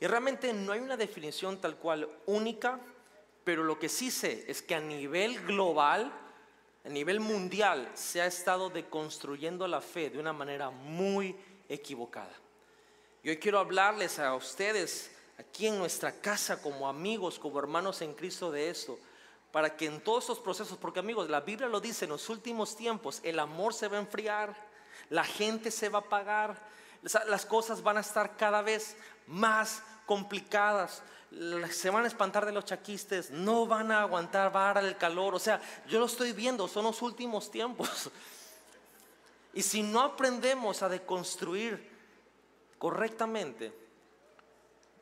Y realmente no hay una definición tal cual única, pero lo que sí sé es que a nivel global, a nivel mundial, se ha estado deconstruyendo la fe de una manera muy equivocada. Y hoy quiero hablarles a ustedes aquí en nuestra casa como amigos, como hermanos en Cristo de esto para que en todos esos procesos, porque amigos, la Biblia lo dice, en los últimos tiempos el amor se va a enfriar, la gente se va a apagar, las cosas van a estar cada vez más complicadas, se van a espantar de los chaquistes, no van a aguantar vara el calor, o sea, yo lo estoy viendo, son los últimos tiempos. Y si no aprendemos a deconstruir correctamente,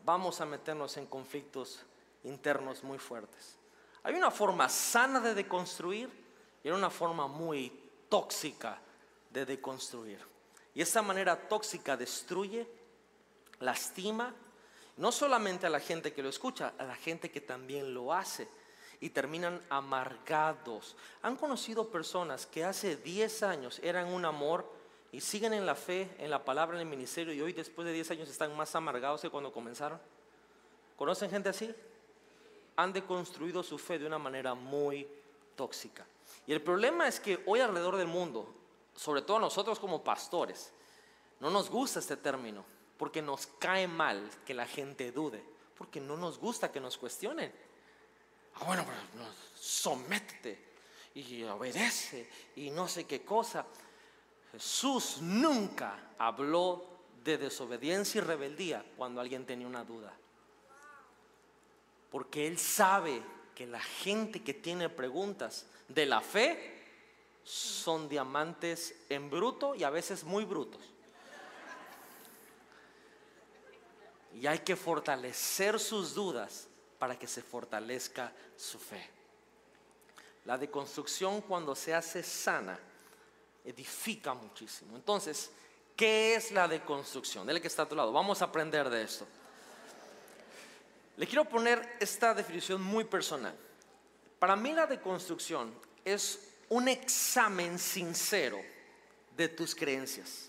vamos a meternos en conflictos internos muy fuertes. Hay una forma sana de deconstruir y hay una forma muy tóxica de deconstruir. Y esta manera tóxica destruye, lastima, no solamente a la gente que lo escucha, a la gente que también lo hace. Y terminan amargados. Han conocido personas que hace 10 años eran un amor y siguen en la fe, en la palabra, en el ministerio y hoy después de 10 años están más amargados que cuando comenzaron. ¿Conocen gente así? han deconstruido su fe de una manera muy tóxica. Y el problema es que hoy alrededor del mundo, sobre todo nosotros como pastores, no nos gusta este término, porque nos cae mal que la gente dude, porque no nos gusta que nos cuestionen. Ah, bueno, pero sométete y obedece y no sé qué cosa. Jesús nunca habló de desobediencia y rebeldía cuando alguien tenía una duda. Porque Él sabe que la gente que tiene preguntas de la fe son diamantes en bruto y a veces muy brutos. Y hay que fortalecer sus dudas para que se fortalezca su fe. La deconstrucción cuando se hace sana edifica muchísimo. Entonces, ¿qué es la deconstrucción? Dele que está a tu lado. Vamos a aprender de esto. Le quiero poner esta definición muy personal. Para mí la deconstrucción es un examen sincero de tus creencias.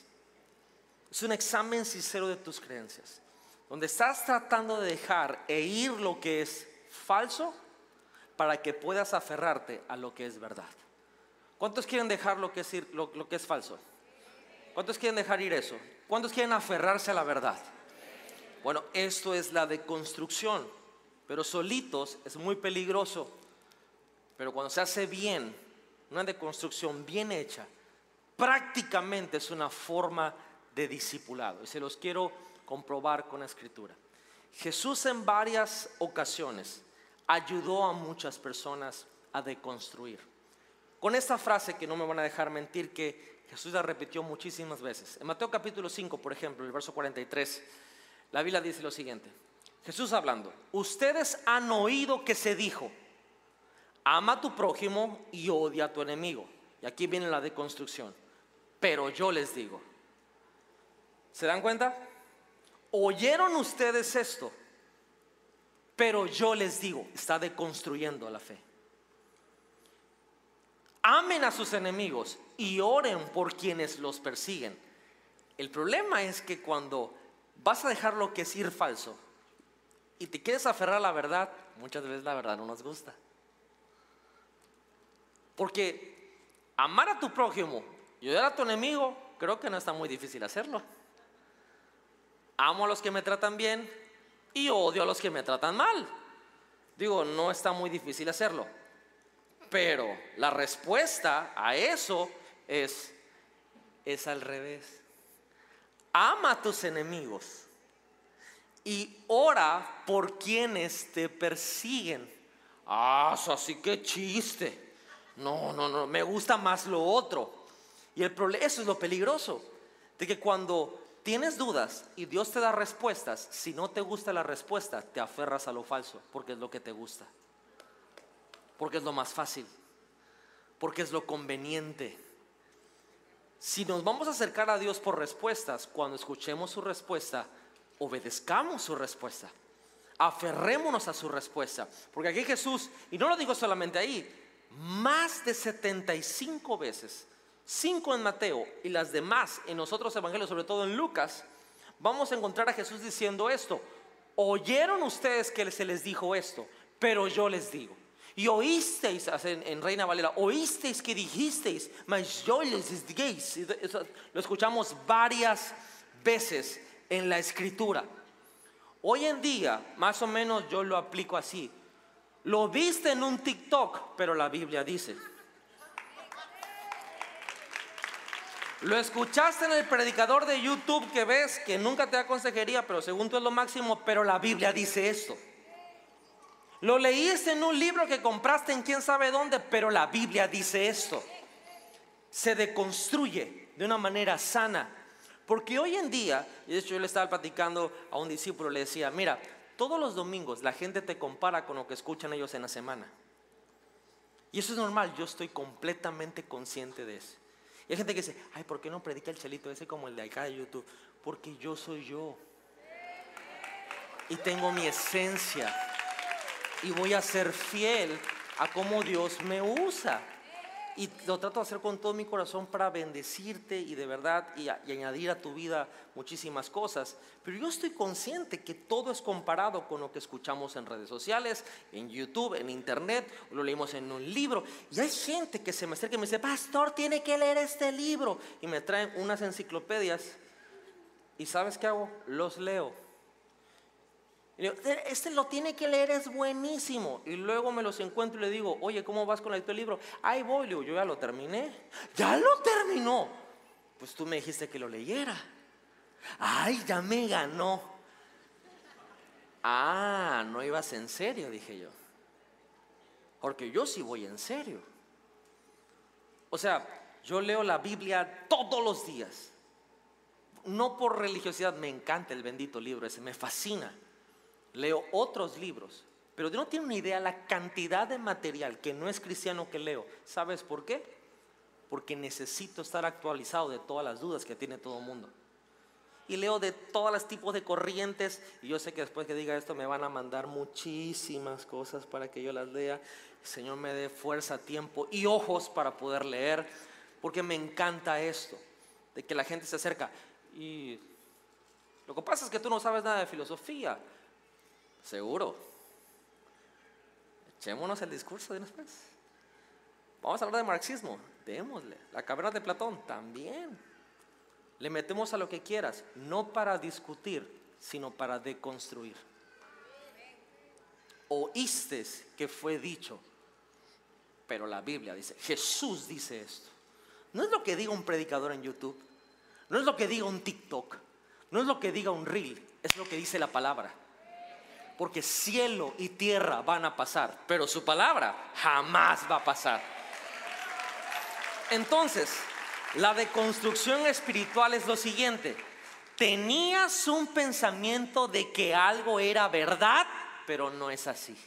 Es un examen sincero de tus creencias. Donde estás tratando de dejar e ir lo que es falso para que puedas aferrarte a lo que es verdad. ¿Cuántos quieren dejar lo que es, lo, lo que es falso? ¿Cuántos quieren dejar ir eso? ¿Cuántos quieren aferrarse a la verdad? Bueno, esto es la deconstrucción, pero solitos es muy peligroso. Pero cuando se hace bien, una deconstrucción bien hecha, prácticamente es una forma de discipulado. Y se los quiero comprobar con la escritura. Jesús en varias ocasiones ayudó a muchas personas a deconstruir. Con esta frase que no me van a dejar mentir, que Jesús la repitió muchísimas veces. En Mateo capítulo 5, por ejemplo, el verso 43 la Biblia dice lo siguiente. Jesús hablando, ustedes han oído que se dijo, ama a tu prójimo y odia a tu enemigo. Y aquí viene la deconstrucción. Pero yo les digo, ¿se dan cuenta? Oyeron ustedes esto, pero yo les digo, está deconstruyendo la fe. Amen a sus enemigos y oren por quienes los persiguen. El problema es que cuando vas a dejar lo que es ir falso y te quieres aferrar a la verdad, muchas veces la verdad no nos gusta. Porque amar a tu prójimo y odiar a tu enemigo, creo que no está muy difícil hacerlo. Amo a los que me tratan bien y odio a los que me tratan mal. Digo, no está muy difícil hacerlo. Pero la respuesta a eso es, es al revés ama a tus enemigos y ora por quienes te persiguen. Ah, así que chiste. No, no, no, me gusta más lo otro. Y el problema, eso es lo peligroso, de que cuando tienes dudas y Dios te da respuestas, si no te gusta la respuesta, te aferras a lo falso, porque es lo que te gusta, porque es lo más fácil, porque es lo conveniente. Si nos vamos a acercar a Dios por respuestas, cuando escuchemos su respuesta, obedezcamos su respuesta. Aferrémonos a su respuesta. Porque aquí Jesús, y no lo digo solamente ahí, más de 75 veces, 5 en Mateo y las demás en los otros evangelios, sobre todo en Lucas, vamos a encontrar a Jesús diciendo esto. Oyeron ustedes que se les dijo esto, pero yo les digo. Y oísteis, en, Reina Valera, oísteis que dijisteis, mas yo les digáis. Lo escuchamos varias veces en la escritura. Hoy en día, más o menos yo lo aplico así. Lo viste en un TikTok, pero la Biblia dice. Lo escuchaste en el predicador de YouTube que ves que nunca te da consejería, pero según tú es lo máximo, pero la Biblia dice esto. Lo leíste en un libro que compraste en quién sabe dónde, pero la Biblia dice esto. Se deconstruye de una manera sana porque hoy en día, y de hecho yo le estaba platicando a un discípulo, le decía, mira, todos los domingos la gente te compara con lo que escuchan ellos en la semana. Y eso es normal, yo estoy completamente consciente de eso. Y hay gente que dice, ay, ¿por qué no predica el chelito ese como el de acá de YouTube? Porque yo soy yo. Y tengo mi esencia. Y voy a ser fiel a cómo Dios me usa y lo trato de hacer con todo mi corazón para bendecirte y de verdad y, añadir a tu vida muchísimas cosas. Pero yo estoy consciente que todo es comparado con lo que escuchamos en redes sociales, en YouTube, en Internet, lo leímos en un libro. Y hay gente que se me acerca y me dice, pastor, tiene que leer este libro. Y me traen unas enciclopedias. ¿Y sabes qué hago? Los leo este lo tiene que leer, es buenísimo. Y luego me los encuentro y le digo, oye, ¿cómo vas con del libro? Ahí voy, yo ya lo terminé. Ya lo terminó. Pues tú me dijiste que lo leyera. Ay, ya me ganó. Ah, no ibas en serio, dije yo. Porque yo sí voy en serio. O sea, yo leo la Biblia todos los días. No por religiosidad, me encanta el bendito libro ese, me fascina leo otros libros, pero no tiene una idea la cantidad de material que no es cristiano que leo. ¿Sabes por qué? Porque necesito estar actualizado de todas las dudas que tiene todo el mundo. Y leo de todos los tipos de corrientes. Y yo sé que después que diga esto me van a mandar muchísimas cosas para que yo las lea. El Señor me dé fuerza, tiempo y ojos para poder leer. Porque me encanta esto, de que la gente se acerca. Y lo que pasa es que tú no sabes nada de filosofía. Seguro. Echémonos el discurso de después. Vamos a hablar de marxismo. Démosle. La caverna de Platón también. Le metemos a lo que quieras, no para discutir, sino para deconstruir. Oíste que fue dicho, pero la Biblia dice, Jesús dice esto. No es lo que diga un predicador en YouTube, no es lo que diga un TikTok, no es lo que diga un reel, es lo que dice la palabra porque cielo y tierra van a pasar, pero su palabra jamás va a pasar. Entonces, la deconstrucción espiritual es lo siguiente. Tenías un pensamiento de que algo era verdad, pero no es así.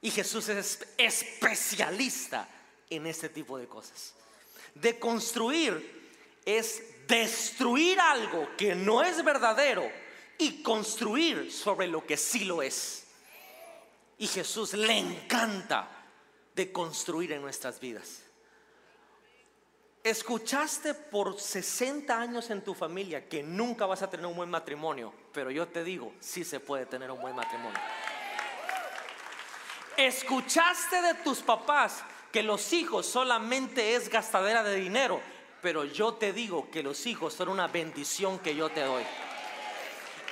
Y Jesús es especialista en este tipo de cosas. Deconstruir es destruir algo que no es verdadero y construir sobre lo que sí lo es. Y Jesús le encanta de construir en nuestras vidas. Escuchaste por 60 años en tu familia que nunca vas a tener un buen matrimonio, pero yo te digo, sí se puede tener un buen matrimonio. Escuchaste de tus papás que los hijos solamente es gastadera de dinero, pero yo te digo que los hijos son una bendición que yo te doy.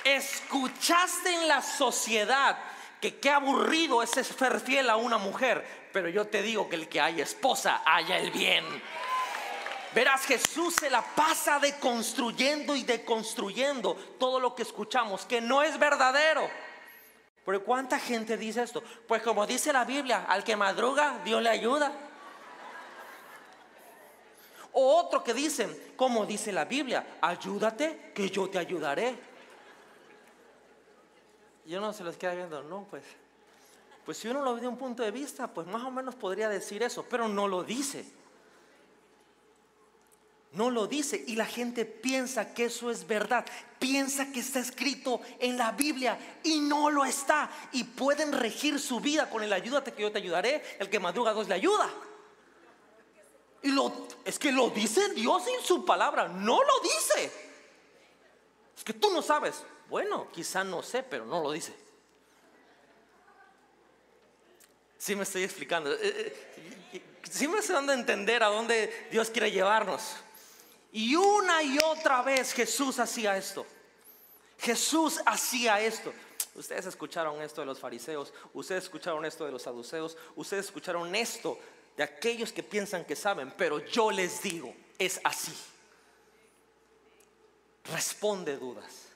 Escuchaste en la sociedad que qué aburrido es ser fiel a una mujer, pero yo te digo que el que haya esposa haya el bien. Verás, Jesús se la pasa deconstruyendo y deconstruyendo todo lo que escuchamos, que no es verdadero. Pero ¿cuánta gente dice esto? Pues como dice la Biblia, al que madruga, Dios le ayuda. O otro que dicen, como dice la Biblia, ayúdate que yo te ayudaré. Yo no se los queda viendo, no, pues. Pues si uno lo ve de un punto de vista, pues más o menos podría decir eso, pero no lo dice. No lo dice y la gente piensa que eso es verdad. Piensa que está escrito en la Biblia y no lo está. Y pueden regir su vida con el ayúdate que yo te ayudaré. El que madruga Dios le ayuda. Y lo, es que lo dice Dios en su palabra. No lo dice. Es que tú no sabes. Bueno, quizá no sé, pero no lo dice. Sí me estoy explicando. Eh, eh, sí me estoy dando a entender a dónde Dios quiere llevarnos. Y una y otra vez Jesús hacía esto. Jesús hacía esto. Ustedes escucharon esto de los fariseos, ustedes escucharon esto de los saduceos, ustedes escucharon esto de aquellos que piensan que saben, pero yo les digo, es así. Responde dudas,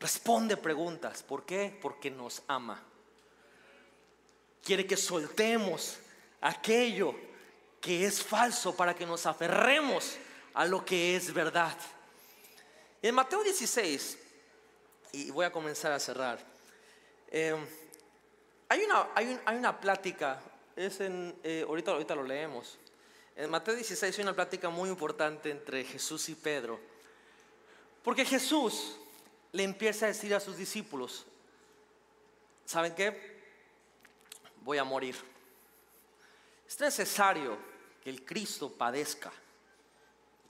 responde preguntas. ¿Por qué? Porque nos ama. Quiere que soltemos aquello que es falso para que nos aferremos a lo que es verdad. En Mateo 16, y voy a comenzar a cerrar, eh, hay, una, hay, una plática, es en, eh, ahorita, ahorita lo leemos. En Mateo 16 hay una plática muy importante entre Jesús y Pedro. Porque Jesús le empieza a decir a sus discípulos, ¿saben qué? Voy a morir. Es necesario que el Cristo padezca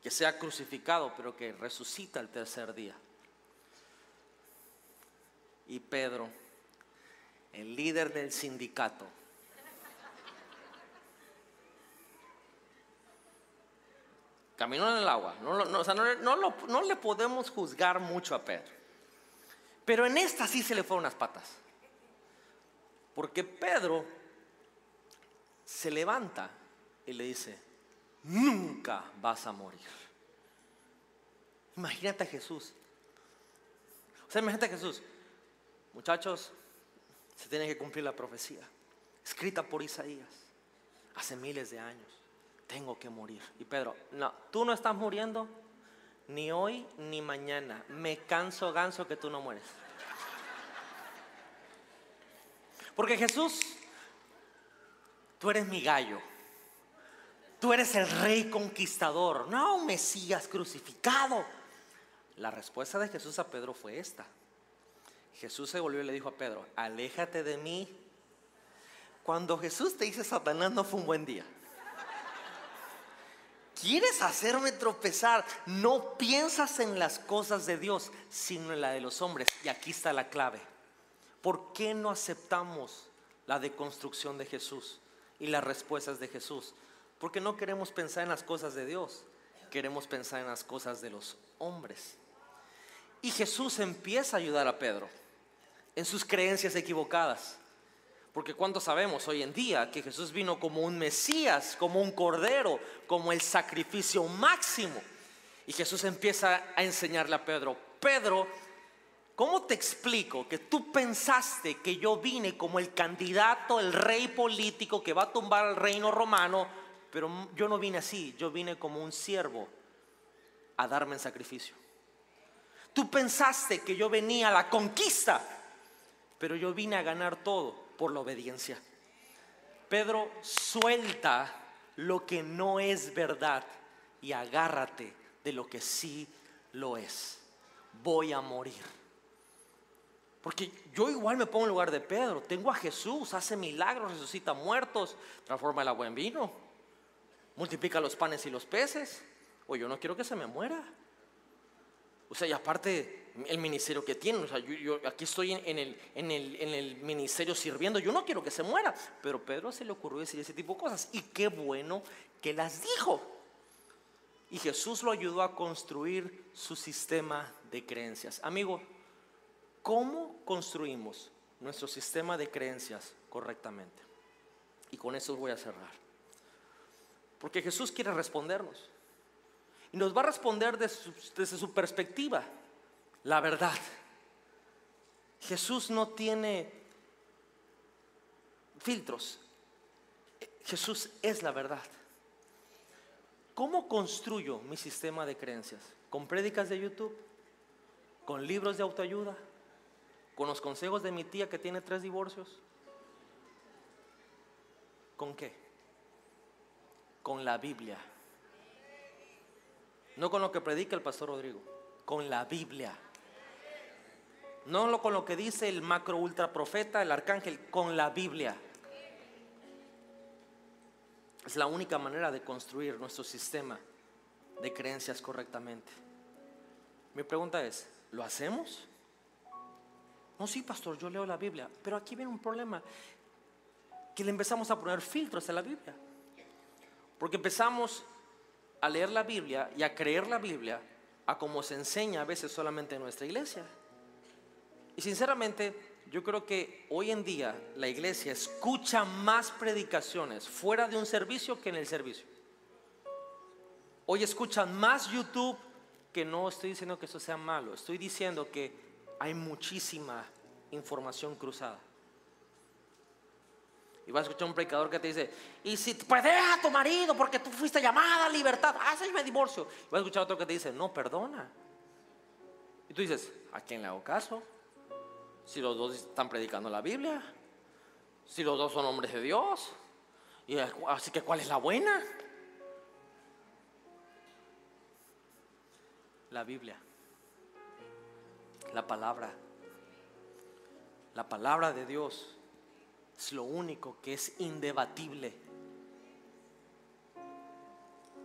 que sea crucificado, pero que resucita el tercer día. Y Pedro, el líder del sindicato, caminó en el agua. No, no, le podemos juzgar mucho a Pedro. Pero en esta sí se le fueron las patas. Porque Pedro se levanta y le dice, nunca vas a morir. Imagínate a Jesús. O sea, imagínate a Jesús. Muchachos, se tiene que cumplir la profecía, escrita por Isaías hace miles de años. Tengo que morir. Y Pedro, no, tú no estás muriendo ni hoy ni mañana. Me canso ganso que tú no mueres. Porque Jesús, tú eres mi gallo. Tú eres el rey conquistador, no un Mesías crucificado. La respuesta de Jesús a Pedro fue esta. Jesús se volvió y le dijo a Pedro, aléjate de mí. Cuando Jesús te dice Satanás no fue un buen día. ¿Quieres hacerme tropezar? No piensas en las cosas de Dios, sino en la de los hombres. Y aquí está la clave. ¿Por qué no aceptamos la deconstrucción de Jesús y las respuestas de Jesús? Porque no queremos pensar en las cosas de Dios, queremos pensar en las cosas de los hombres. Y Jesús empieza a ayudar a Pedro en sus creencias equivocadas. Porque cuando sabemos hoy en día que Jesús vino como un Mesías, como un cordero, como el sacrificio máximo. Y Jesús empieza a enseñarle a Pedro, Pedro, ¿cómo te explico que tú pensaste que yo vine como el candidato, el rey político que va a tumbar al reino romano? Pero yo no vine así, yo vine como un siervo a darme en sacrificio. Tú pensaste que yo venía a la conquista, pero yo vine a ganar todo por la obediencia. Pedro, suelta lo que no es verdad y agárrate de lo que sí lo es. Voy a morir. Porque yo igual me pongo en lugar de Pedro. Tengo a Jesús, hace milagros, resucita muertos, transforma el agua en vino multiplica los panes y los peces. O yo no quiero que se me muera. O sea, y aparte el ministerio que tiene, o sea, yo, aquí estoy en, el, en, el, en, el, ministerio sirviendo, yo no quiero que se muera. Pero Pedro se le ocurrió decir ese tipo de cosas. Y qué bueno que las dijo. Y Jesús lo ayudó a construir su sistema de creencias. Amigo, ¿cómo construimos nuestro sistema de creencias correctamente? Y con eso voy a cerrar. Porque Jesús quiere respondernos. Y nos va a responder desde su, perspectiva, la verdad. Jesús no tiene filtros. Jesús es la verdad. ¿Cómo construyo mi sistema de creencias? ¿Con prédicas de YouTube? ¿Con libros de autoayuda? ¿Con los consejos de mi tía que tiene tres divorcios? ¿Con qué? Con la Biblia. No con lo que predica el pastor Rodrigo, con la Biblia. No con lo que dice el macro ultra profeta, el arcángel, con la Biblia. Es la única manera de construir nuestro sistema de creencias correctamente. Mi pregunta es, ¿lo hacemos? No, sí, pastor, yo leo la Biblia, pero aquí viene un problema, que le empezamos a poner filtros a la Biblia. Porque empezamos a leer la Biblia y a creer la Biblia a como se enseña a veces solamente en nuestra iglesia. Y sinceramente, yo creo que hoy en día la iglesia escucha más predicaciones fuera de un servicio que en el servicio. Hoy escuchan más YouTube que no estoy diciendo que eso sea malo, estoy diciendo que hay muchísima información cruzada. Y vas a escuchar un predicador que te dice, y si pues a tu marido porque tú fuiste llamada a libertad, hazme divorcio. Y vas a escuchar otro que te dice, no, perdona. Y tú dices, ¿a quién le hago caso? Si los dos están predicando la Biblia, si los dos son hombres de Dios, y así que ¿cuál es la buena? La Biblia, la palabra, la palabra de Dios es lo único que es indebatible.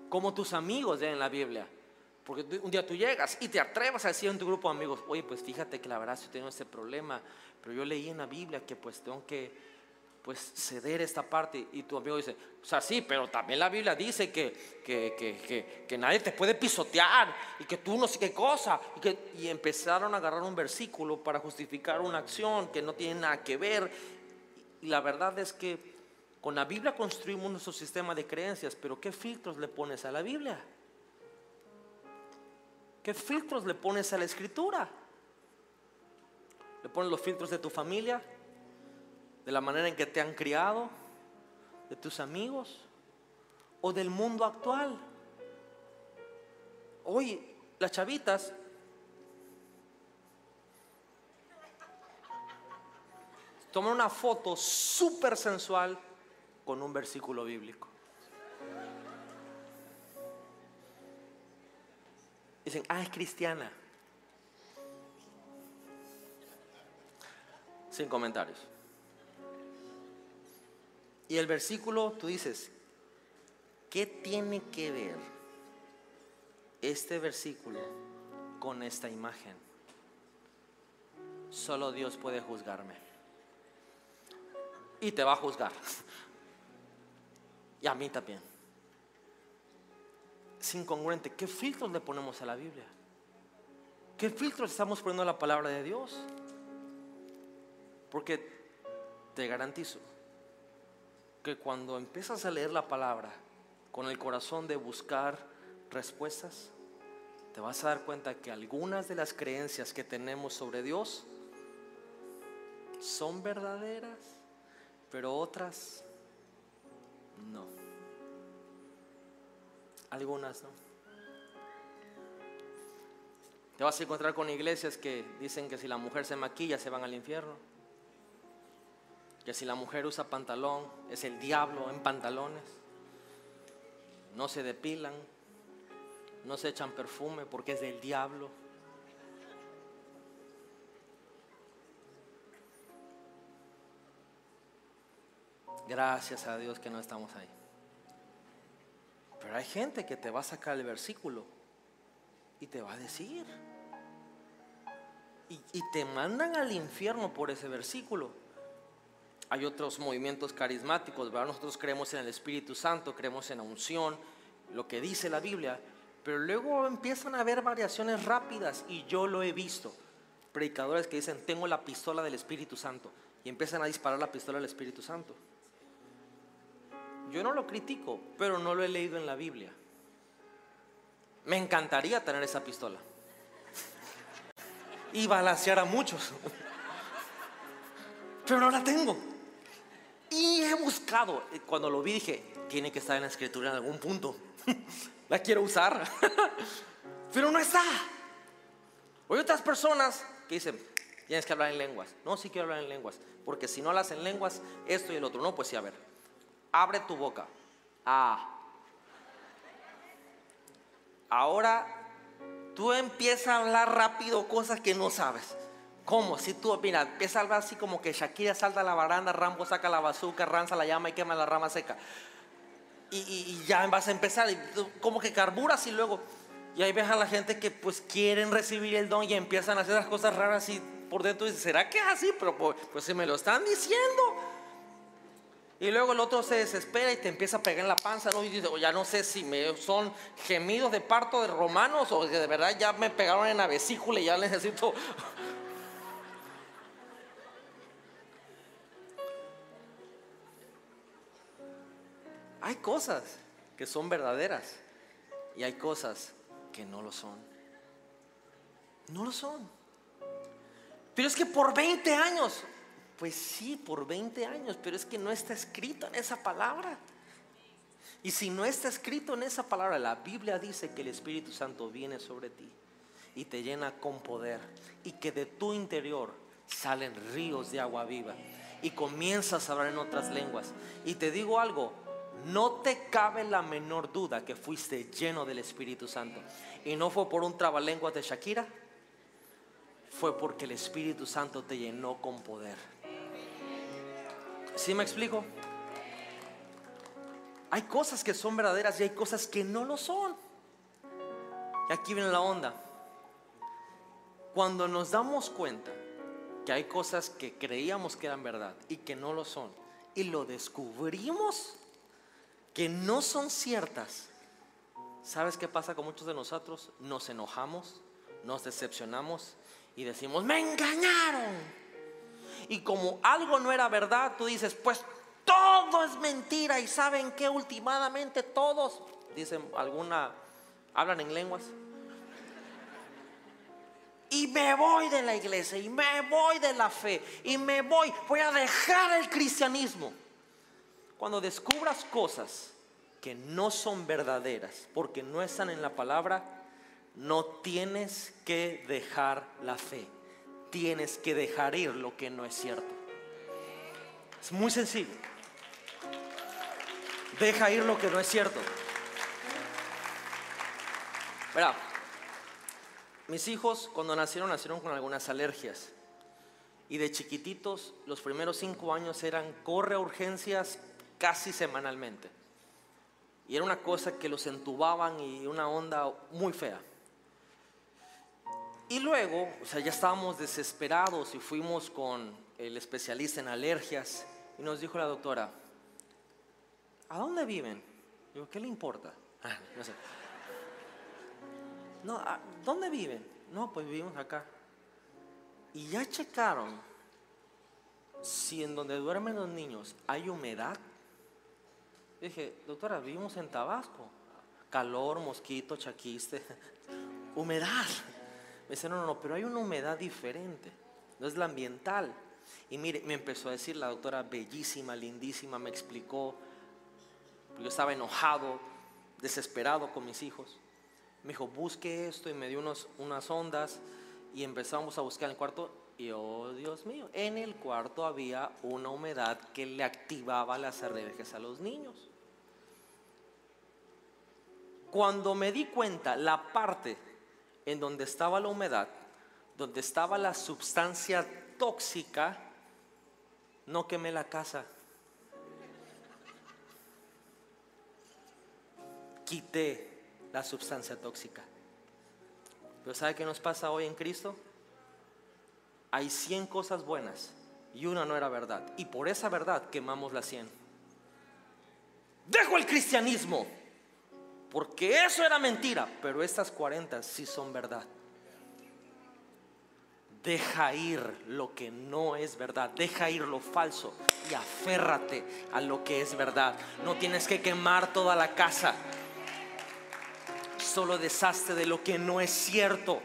Como tus amigos en la Biblia. Porque un día tú llegas y te atrevas a decir en tu grupo de amigos, oye, pues fíjate que la verdad yo tengo este problema, pero yo leí en la Biblia que pues tengo que pues ceder esta parte y tu amigo dice, o sea, sí, pero también la Biblia dice que, que, que, nadie te puede pisotear y que tú no sé qué cosa. Y, que, y empezaron a agarrar un versículo para justificar una acción que no tiene nada que ver y la verdad es que con la Biblia construimos nuestro sistema de creencias, pero ¿qué filtros le pones a la Biblia? ¿Qué filtros le pones a la escritura? ¿Le pones los filtros de tu familia? ¿De la manera en que te han criado? ¿De tus amigos? ¿O del mundo actual? Hoy las chavitas tomar una foto súper sensual con un versículo bíblico. Dicen, ah, es cristiana. Sin comentarios. Y el versículo, tú dices, ¿qué tiene que ver este versículo con esta imagen? Solo Dios puede juzgarme y te va a juzgar. Y a mí también. Es incongruente. ¿Qué filtros le ponemos a la Biblia? ¿Qué filtros estamos poniendo a la palabra de Dios? Porque te garantizo que cuando empiezas a leer la palabra con el corazón de buscar respuestas, te vas a dar cuenta que algunas de las creencias que tenemos sobre Dios son verdaderas pero otras no. Algunas no. Te vas a encontrar con iglesias que dicen que si la mujer se maquilla se van al infierno. Que si la mujer usa pantalón es el diablo en pantalones. No se depilan, no se echan perfume porque es del diablo. Gracias a Dios que no estamos ahí. Pero hay gente que te va a sacar el versículo y te va a decir. Y, te mandan al infierno por ese versículo. Hay otros movimientos carismáticos, ¿verdad? Nosotros creemos en el Espíritu Santo, creemos en la unción, lo que dice la Biblia, pero luego empiezan a haber variaciones rápidas y yo lo he visto. Predicadores que dicen, tengo la pistola del Espíritu Santo y empiezan a disparar la pistola del Espíritu Santo. Yo no lo critico, pero no lo he leído en la Biblia. Me encantaría tener esa pistola. Y balancear a muchos. pero no la tengo. Y he buscado. Cuando lo vi dije, tiene que estar en la escritura en algún punto. la quiero usar. pero no está. Hay otras personas que dicen, tienes que hablar en lenguas. No, sí quiero hablar en lenguas. Porque si no hablas en lenguas, esto y el otro. No, pues sí, a ver. Abre tu boca. Ah. Ahora tú empiezas a hablar rápido cosas que no sabes. ¿Cómo? Si tú, mira, empieza a hablar así como que Shakira salta a la baranda, Rambo saca la bazooka, Ranza la llama y quema la rama seca. Y, ya vas a empezar, y como que carburas y luego, y ahí ves a la gente que pues quieren recibir el don y empiezan a hacer las cosas raras y por dentro dices, ¿será que es así? Pero pues, pues se me lo están diciendo. Y luego el otro se desespera y te empieza a pegar en la panza. Y dice, ya no sé si me, son gemidos de parto de romanos o que de verdad ya me pegaron en la vesícula y ya necesito Hay cosas que son verdaderas y hay cosas que no lo son. No lo son. Pero es que por 20 años, pues sí, por 20 años, pero es que no está escrito en esa palabra. Y si no está escrito en esa palabra, la Biblia dice que el Espíritu Santo viene sobre ti y te llena con poder y que de tu interior salen ríos de agua viva y comienzas a hablar en otras lenguas. Y te digo algo, no te cabe la menor duda que fuiste lleno del Espíritu Santo. Y no fue por un trabalenguas de Shakira, fue porque el Espíritu Santo te llenó con poder. ¿Sí me explico? Hay cosas que son verdaderas y hay cosas que no lo son. Y aquí viene la onda. Cuando nos damos cuenta que hay cosas que creíamos que eran verdad y que no lo son, y lo descubrimos, que no son ciertas, ¿sabes qué pasa con muchos de nosotros? Nos enojamos, nos decepcionamos y decimos, me engañaron. Y como algo no era verdad, tú dices, pues todo es mentira. Y saben que últimamente todos, dicen alguna, hablan en lenguas. Y me voy de la iglesia, y me voy de la fe, y me voy, voy a dejar el cristianismo. Cuando descubras cosas que no son verdaderas porque no están en la palabra, no tienes que dejar la fe. Tienes que dejar ir lo que no es cierto. Es muy sencillo. Deja ir lo que no es cierto. Verá, mis hijos cuando nacieron nacieron con algunas alergias. Y de chiquititos, los primeros cinco años eran corre a urgencias casi semanalmente. Y era una cosa que los entubaban y una onda muy fea. Y luego, o sea, ya estábamos desesperados y fuimos con el especialista en alergias y nos dijo la doctora, ¿a dónde viven? Digo, ¿qué le importa? Ah, no sé. No, ¿dónde viven? No, pues vivimos acá. Y ya checaron si en donde duermen los niños hay humedad dije, doctora, vivimos en Tabasco. Calor, mosquito, chaquiste, humedad. Me dice, no, no, no, pero hay una humedad diferente. No es la ambiental. Y mire, me empezó a decir la doctora, bellísima, lindísima, me explicó. Yo estaba enojado, desesperado con mis hijos. Me dijo, busque esto y me dio unos, unas ondas y empezamos a buscar en el cuarto y oh Dios mío, en el cuarto había una humedad que le activaba las alergias a los niños. Cuando me di cuenta la parte en donde estaba la humedad, donde estaba la sustancia tóxica, no quemé la casa. Quité la sustancia tóxica. Pero ¿sabe qué nos pasa hoy en Cristo? Hay 100 cosas buenas y una no era verdad. Y por esa verdad quemamos las 100. Dejo el cristianismo porque eso era mentira, pero estas 40 sí son verdad. Deja ir lo que no es verdad, deja ir lo falso y aférrate a lo que es verdad. No tienes que quemar toda la casa, solo deshazte de lo que no es cierto.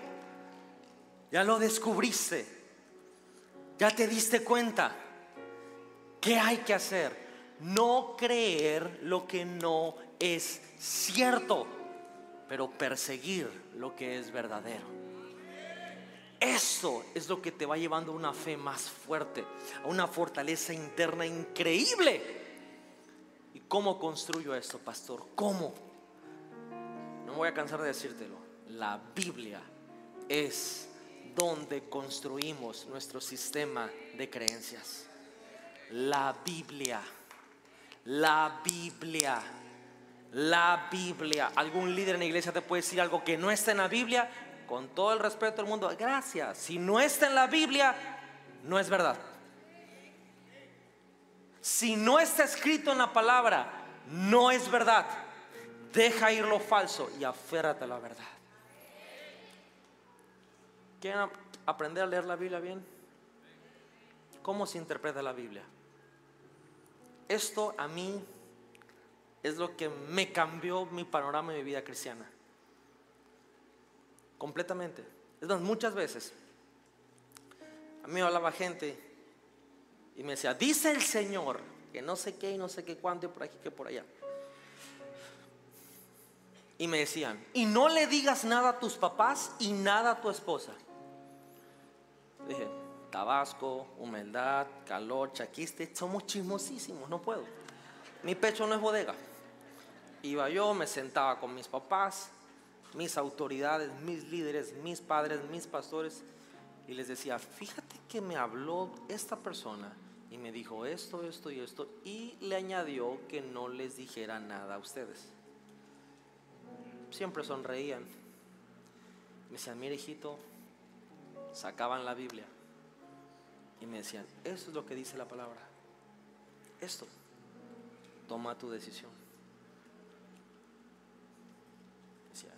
Ya lo descubriste, ya te diste cuenta. ¿Qué hay que hacer? No creer lo que no es cierto, pero perseguir lo que es verdadero. Eso es lo que te va llevando a una fe más fuerte, a una fortaleza interna increíble. ¿Y cómo construyo esto, pastor? ¿Cómo? No me voy a cansar de decírtelo. La Biblia es donde construimos nuestro sistema de creencias. La Biblia. La Biblia. La Biblia. ¿Algún líder en la iglesia te puede decir algo que no está en la Biblia? Con todo el respeto del mundo, gracias. Si no está en la Biblia, no es verdad. Si no está escrito en la palabra, no es verdad. Deja ir lo falso y aférrate a la verdad. ¿Quieren aprender a leer la Biblia bien? ¿Cómo se interpreta la Biblia? Esto a mí es lo que me cambió mi panorama de mi vida cristiana. Completamente. Es más, muchas veces a mí me hablaba gente y me decía, dice el Señor, que no sé qué y no sé qué cuánto y por aquí que por allá. Y me decían, y no le digas nada a tus papás y nada a tu esposa. Dije, Tabasco, humildad, calor, chaquiste, somos chismosísimos, no puedo. Mi pecho no es bodega. Iba yo, me sentaba con mis papás, mis autoridades, mis líderes, mis padres, mis pastores, y les decía, fíjate que me habló esta persona y me dijo esto, esto y esto, y le añadió que no les dijera nada a ustedes. Siempre sonreían. Me decían, mire hijito, sacaban la Biblia y me decían, eso es lo que dice la palabra. Esto, toma tu decisión. Decía,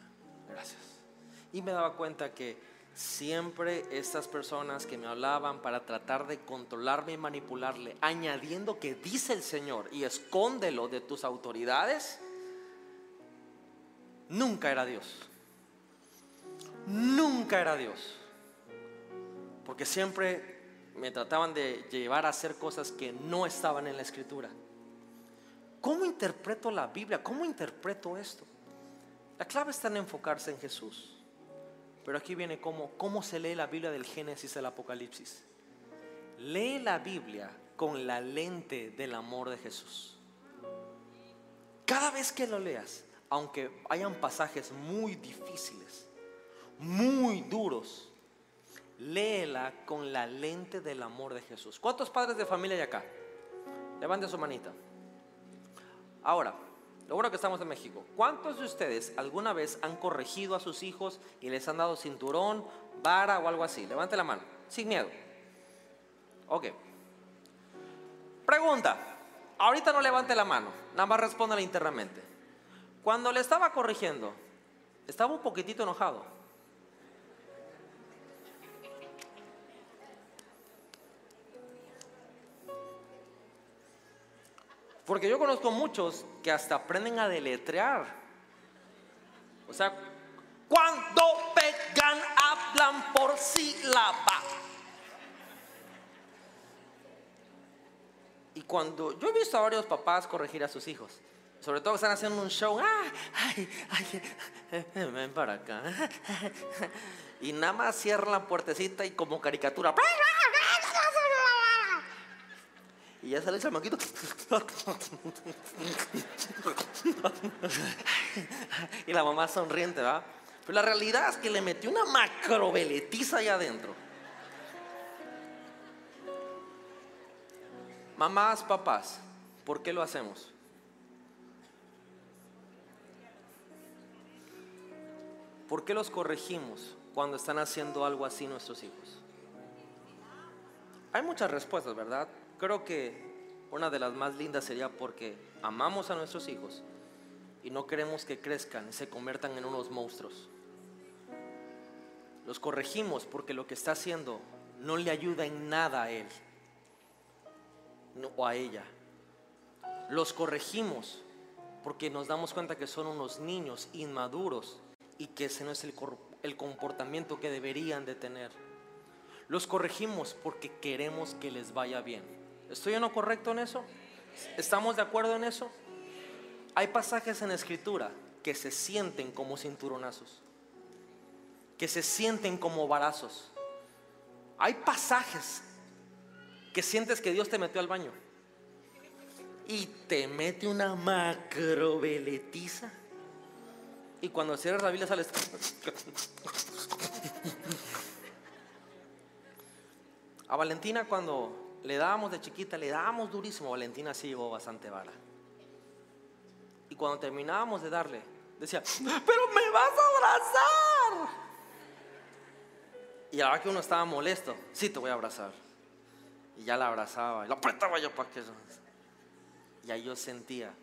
gracias. Y me daba cuenta que siempre estas personas que me hablaban para tratar de controlarme y manipularle, añadiendo que dice el Señor y escóndelo de tus autoridades, nunca era Dios. Nunca era Dios. Porque siempre me trataban de llevar a hacer cosas que no estaban en la escritura. ¿Cómo interpreto la Biblia? ¿Cómo interpreto esto? La clave está en enfocarse en Jesús. Pero aquí viene cómo, cómo se lee la Biblia del Génesis al Apocalipsis. Lee la Biblia con la lente del amor de Jesús. Cada vez que lo leas, aunque hayan pasajes muy difíciles, muy duros, léela con la lente del amor de Jesús. ¿Cuántos padres de familia hay acá? Levante su manita. Ahora, lo bueno que estamos en México. ¿Cuántos de ustedes alguna vez han corregido a sus hijos y les han dado cinturón, vara o algo así? Levante la mano, sin miedo. Ok. Pregunta. Ahorita no levante la mano, nada más respóndale internamente. Cuando le estaba corrigiendo, estaba un poquitito enojado. Porque yo conozco muchos que hasta aprenden a deletrear. O sea, cuando pegan, hablan por sílaba. Y cuando yo he visto a varios papás corregir a sus hijos, sobre todo que están haciendo un show, ¡Ah! ay, ay, ven para acá. Y nada más cierran la puertecita y como caricatura. Y ya sale el chamaquito. y la mamá sonriente, ¿va? Pero la realidad es que le metió una macroveletiza allá adentro. Mamás, papás, ¿por qué lo hacemos? ¿Por qué los corregimos cuando están haciendo algo así nuestros hijos? Hay muchas respuestas, ¿verdad? Creo que una de las más lindas sería porque amamos a nuestros hijos y no queremos que crezcan y se conviertan en unos monstruos. Los corregimos porque lo que está haciendo no le ayuda en nada a él o a ella. Los corregimos porque nos damos cuenta que son unos niños inmaduros y que ese no es el, el comportamiento que deberían de tener. Los corregimos porque queremos que les vaya bien. ¿Estoy en lo correcto en eso? ¿Estamos de acuerdo en eso? Hay pasajes en escritura que se sienten como cinturonazos, que se sienten como varazos. Hay pasajes que sientes que Dios te metió al baño y te mete una macroveletiza. Y cuando cierras la Biblia sales. A Valentina cuando le dábamos de chiquita, le dábamos durísimo. Valentina sí llevó bastante vara. Y cuando terminábamos de darle, decía, pero me vas a abrazar. Y ahora que uno estaba molesto, sí te voy a abrazar. Y ya la abrazaba, y la apretaba yo para que... Y ahí yo sentía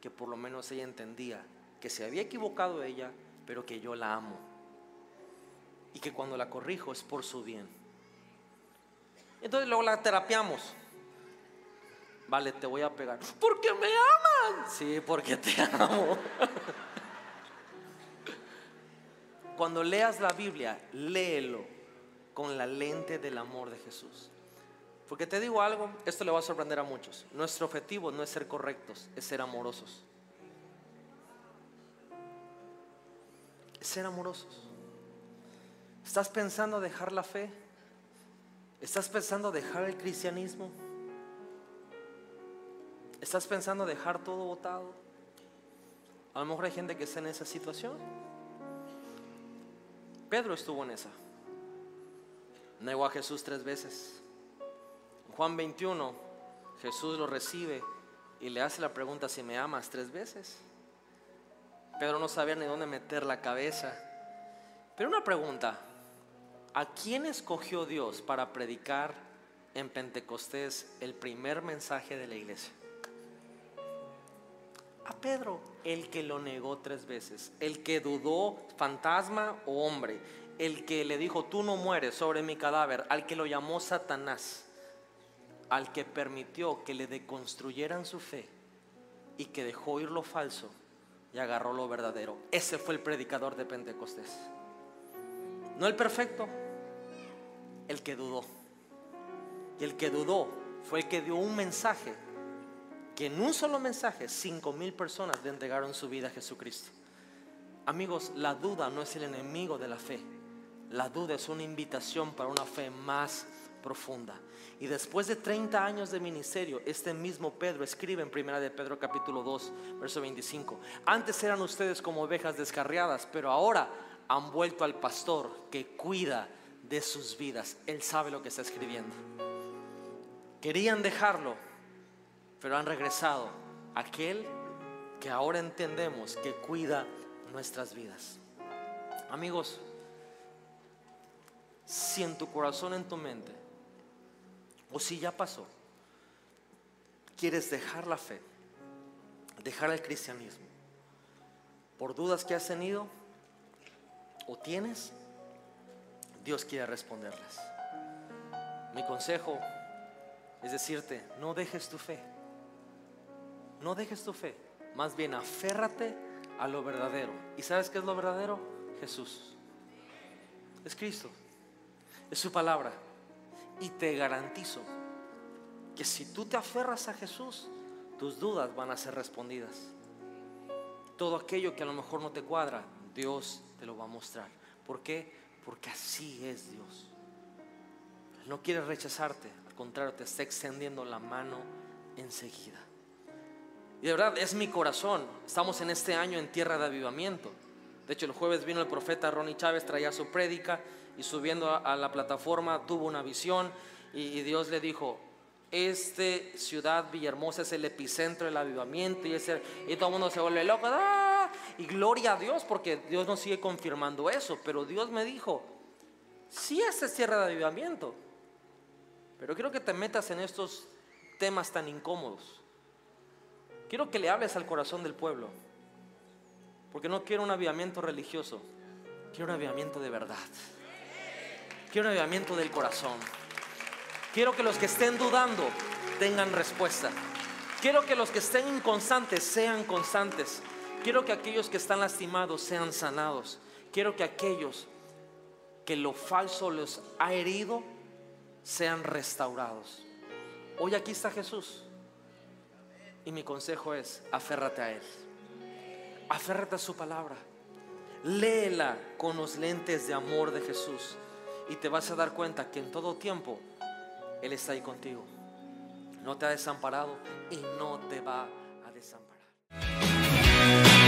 que por lo menos ella entendía que se había equivocado ella, pero que yo la amo. Y que cuando la corrijo es por su bien. Entonces luego la terapiamos. Vale, te voy a pegar. Porque me aman. Sí, porque te amo. Cuando leas la Biblia, léelo con la lente del amor de Jesús. Porque te digo algo, esto le va a sorprender a muchos. Nuestro objetivo no es ser correctos, es ser amorosos. Es ser amorosos. ¿Estás pensando dejar la fe? ¿Estás pensando dejar el cristianismo? ¿Estás pensando dejar todo votado? A lo mejor hay gente que está en esa situación. Pedro estuvo en esa. Negó a Jesús tres veces. Juan 21, Jesús lo recibe y le hace la pregunta si me amas tres veces. Pedro no sabía ni dónde meter la cabeza. Pero una pregunta, ¿a quién escogió Dios para predicar en Pentecostés el primer mensaje de la iglesia? A Pedro, el que lo negó tres veces, el que dudó, fantasma o hombre, el que le dijo, tú no mueres sobre mi cadáver, al que lo llamó Satanás al que permitió que le deconstruyeran su fe y que dejó ir lo falso y agarró lo verdadero. Ese fue el predicador de Pentecostés. No el perfecto, el que dudó. Y el que dudó fue el que dio un mensaje, que en un solo mensaje cinco mil personas le entregaron su vida a Jesucristo. Amigos, la duda no es el enemigo de la fe. La duda es una invitación para una fe más profunda. Y después de 30 años de ministerio, este mismo Pedro escribe en Primera de Pedro capítulo 2, verso 25. Antes eran ustedes como ovejas descarriadas, pero ahora han vuelto al pastor que cuida de sus vidas. Él sabe lo que está escribiendo. Querían dejarlo, pero han regresado aquel que ahora entendemos que cuida nuestras vidas. Amigos, si en tu corazón, en tu mente, o si ya pasó, quieres dejar la fe, dejar el cristianismo, por dudas que has tenido o tienes, Dios quiere responderlas. Mi consejo es decirte, no dejes tu fe, no dejes tu fe, más bien aférrate a lo verdadero. ¿Y sabes qué es lo verdadero? Jesús. Es Cristo, es su palabra. Y te garantizo que si tú te aferras a Jesús, tus dudas van a ser respondidas. Todo aquello que a lo mejor no te cuadra, Dios te lo va a mostrar. ¿Por qué? Porque así es Dios. no quiere rechazarte, al contrario, te está extendiendo la mano enseguida. Y de verdad es mi corazón. Estamos en este año en tierra de avivamiento. De hecho, el jueves vino el profeta Ronnie Chávez, traía su prédica y subiendo a, la plataforma tuvo una visión y, Dios le dijo, este ciudad Villahermosa es el epicentro del avivamiento y, y todo el mundo se vuelve loco. ¡ah! Y gloria a Dios porque Dios nos sigue confirmando eso. Pero Dios me dijo, sí, esta es tierra de avivamiento. Pero quiero que te metas en estos temas tan incómodos. Quiero que le hables al corazón del pueblo. Porque no quiero un avivamiento religioso. Quiero un avivamiento de verdad. Quiero un avivamiento del corazón. Quiero que los que estén dudando tengan respuesta. Quiero que los que estén inconstantes sean constantes. Quiero que aquellos que están lastimados sean sanados. Quiero que aquellos que lo falso los ha herido sean restaurados. Hoy aquí está Jesús. Y mi consejo es, aférrate a Él. Aférrate a su palabra. Léela con los lentes de amor de Jesús. Y te vas a dar cuenta que en todo tiempo él está ahí contigo. No te ha desamparado y no te va a desamparar.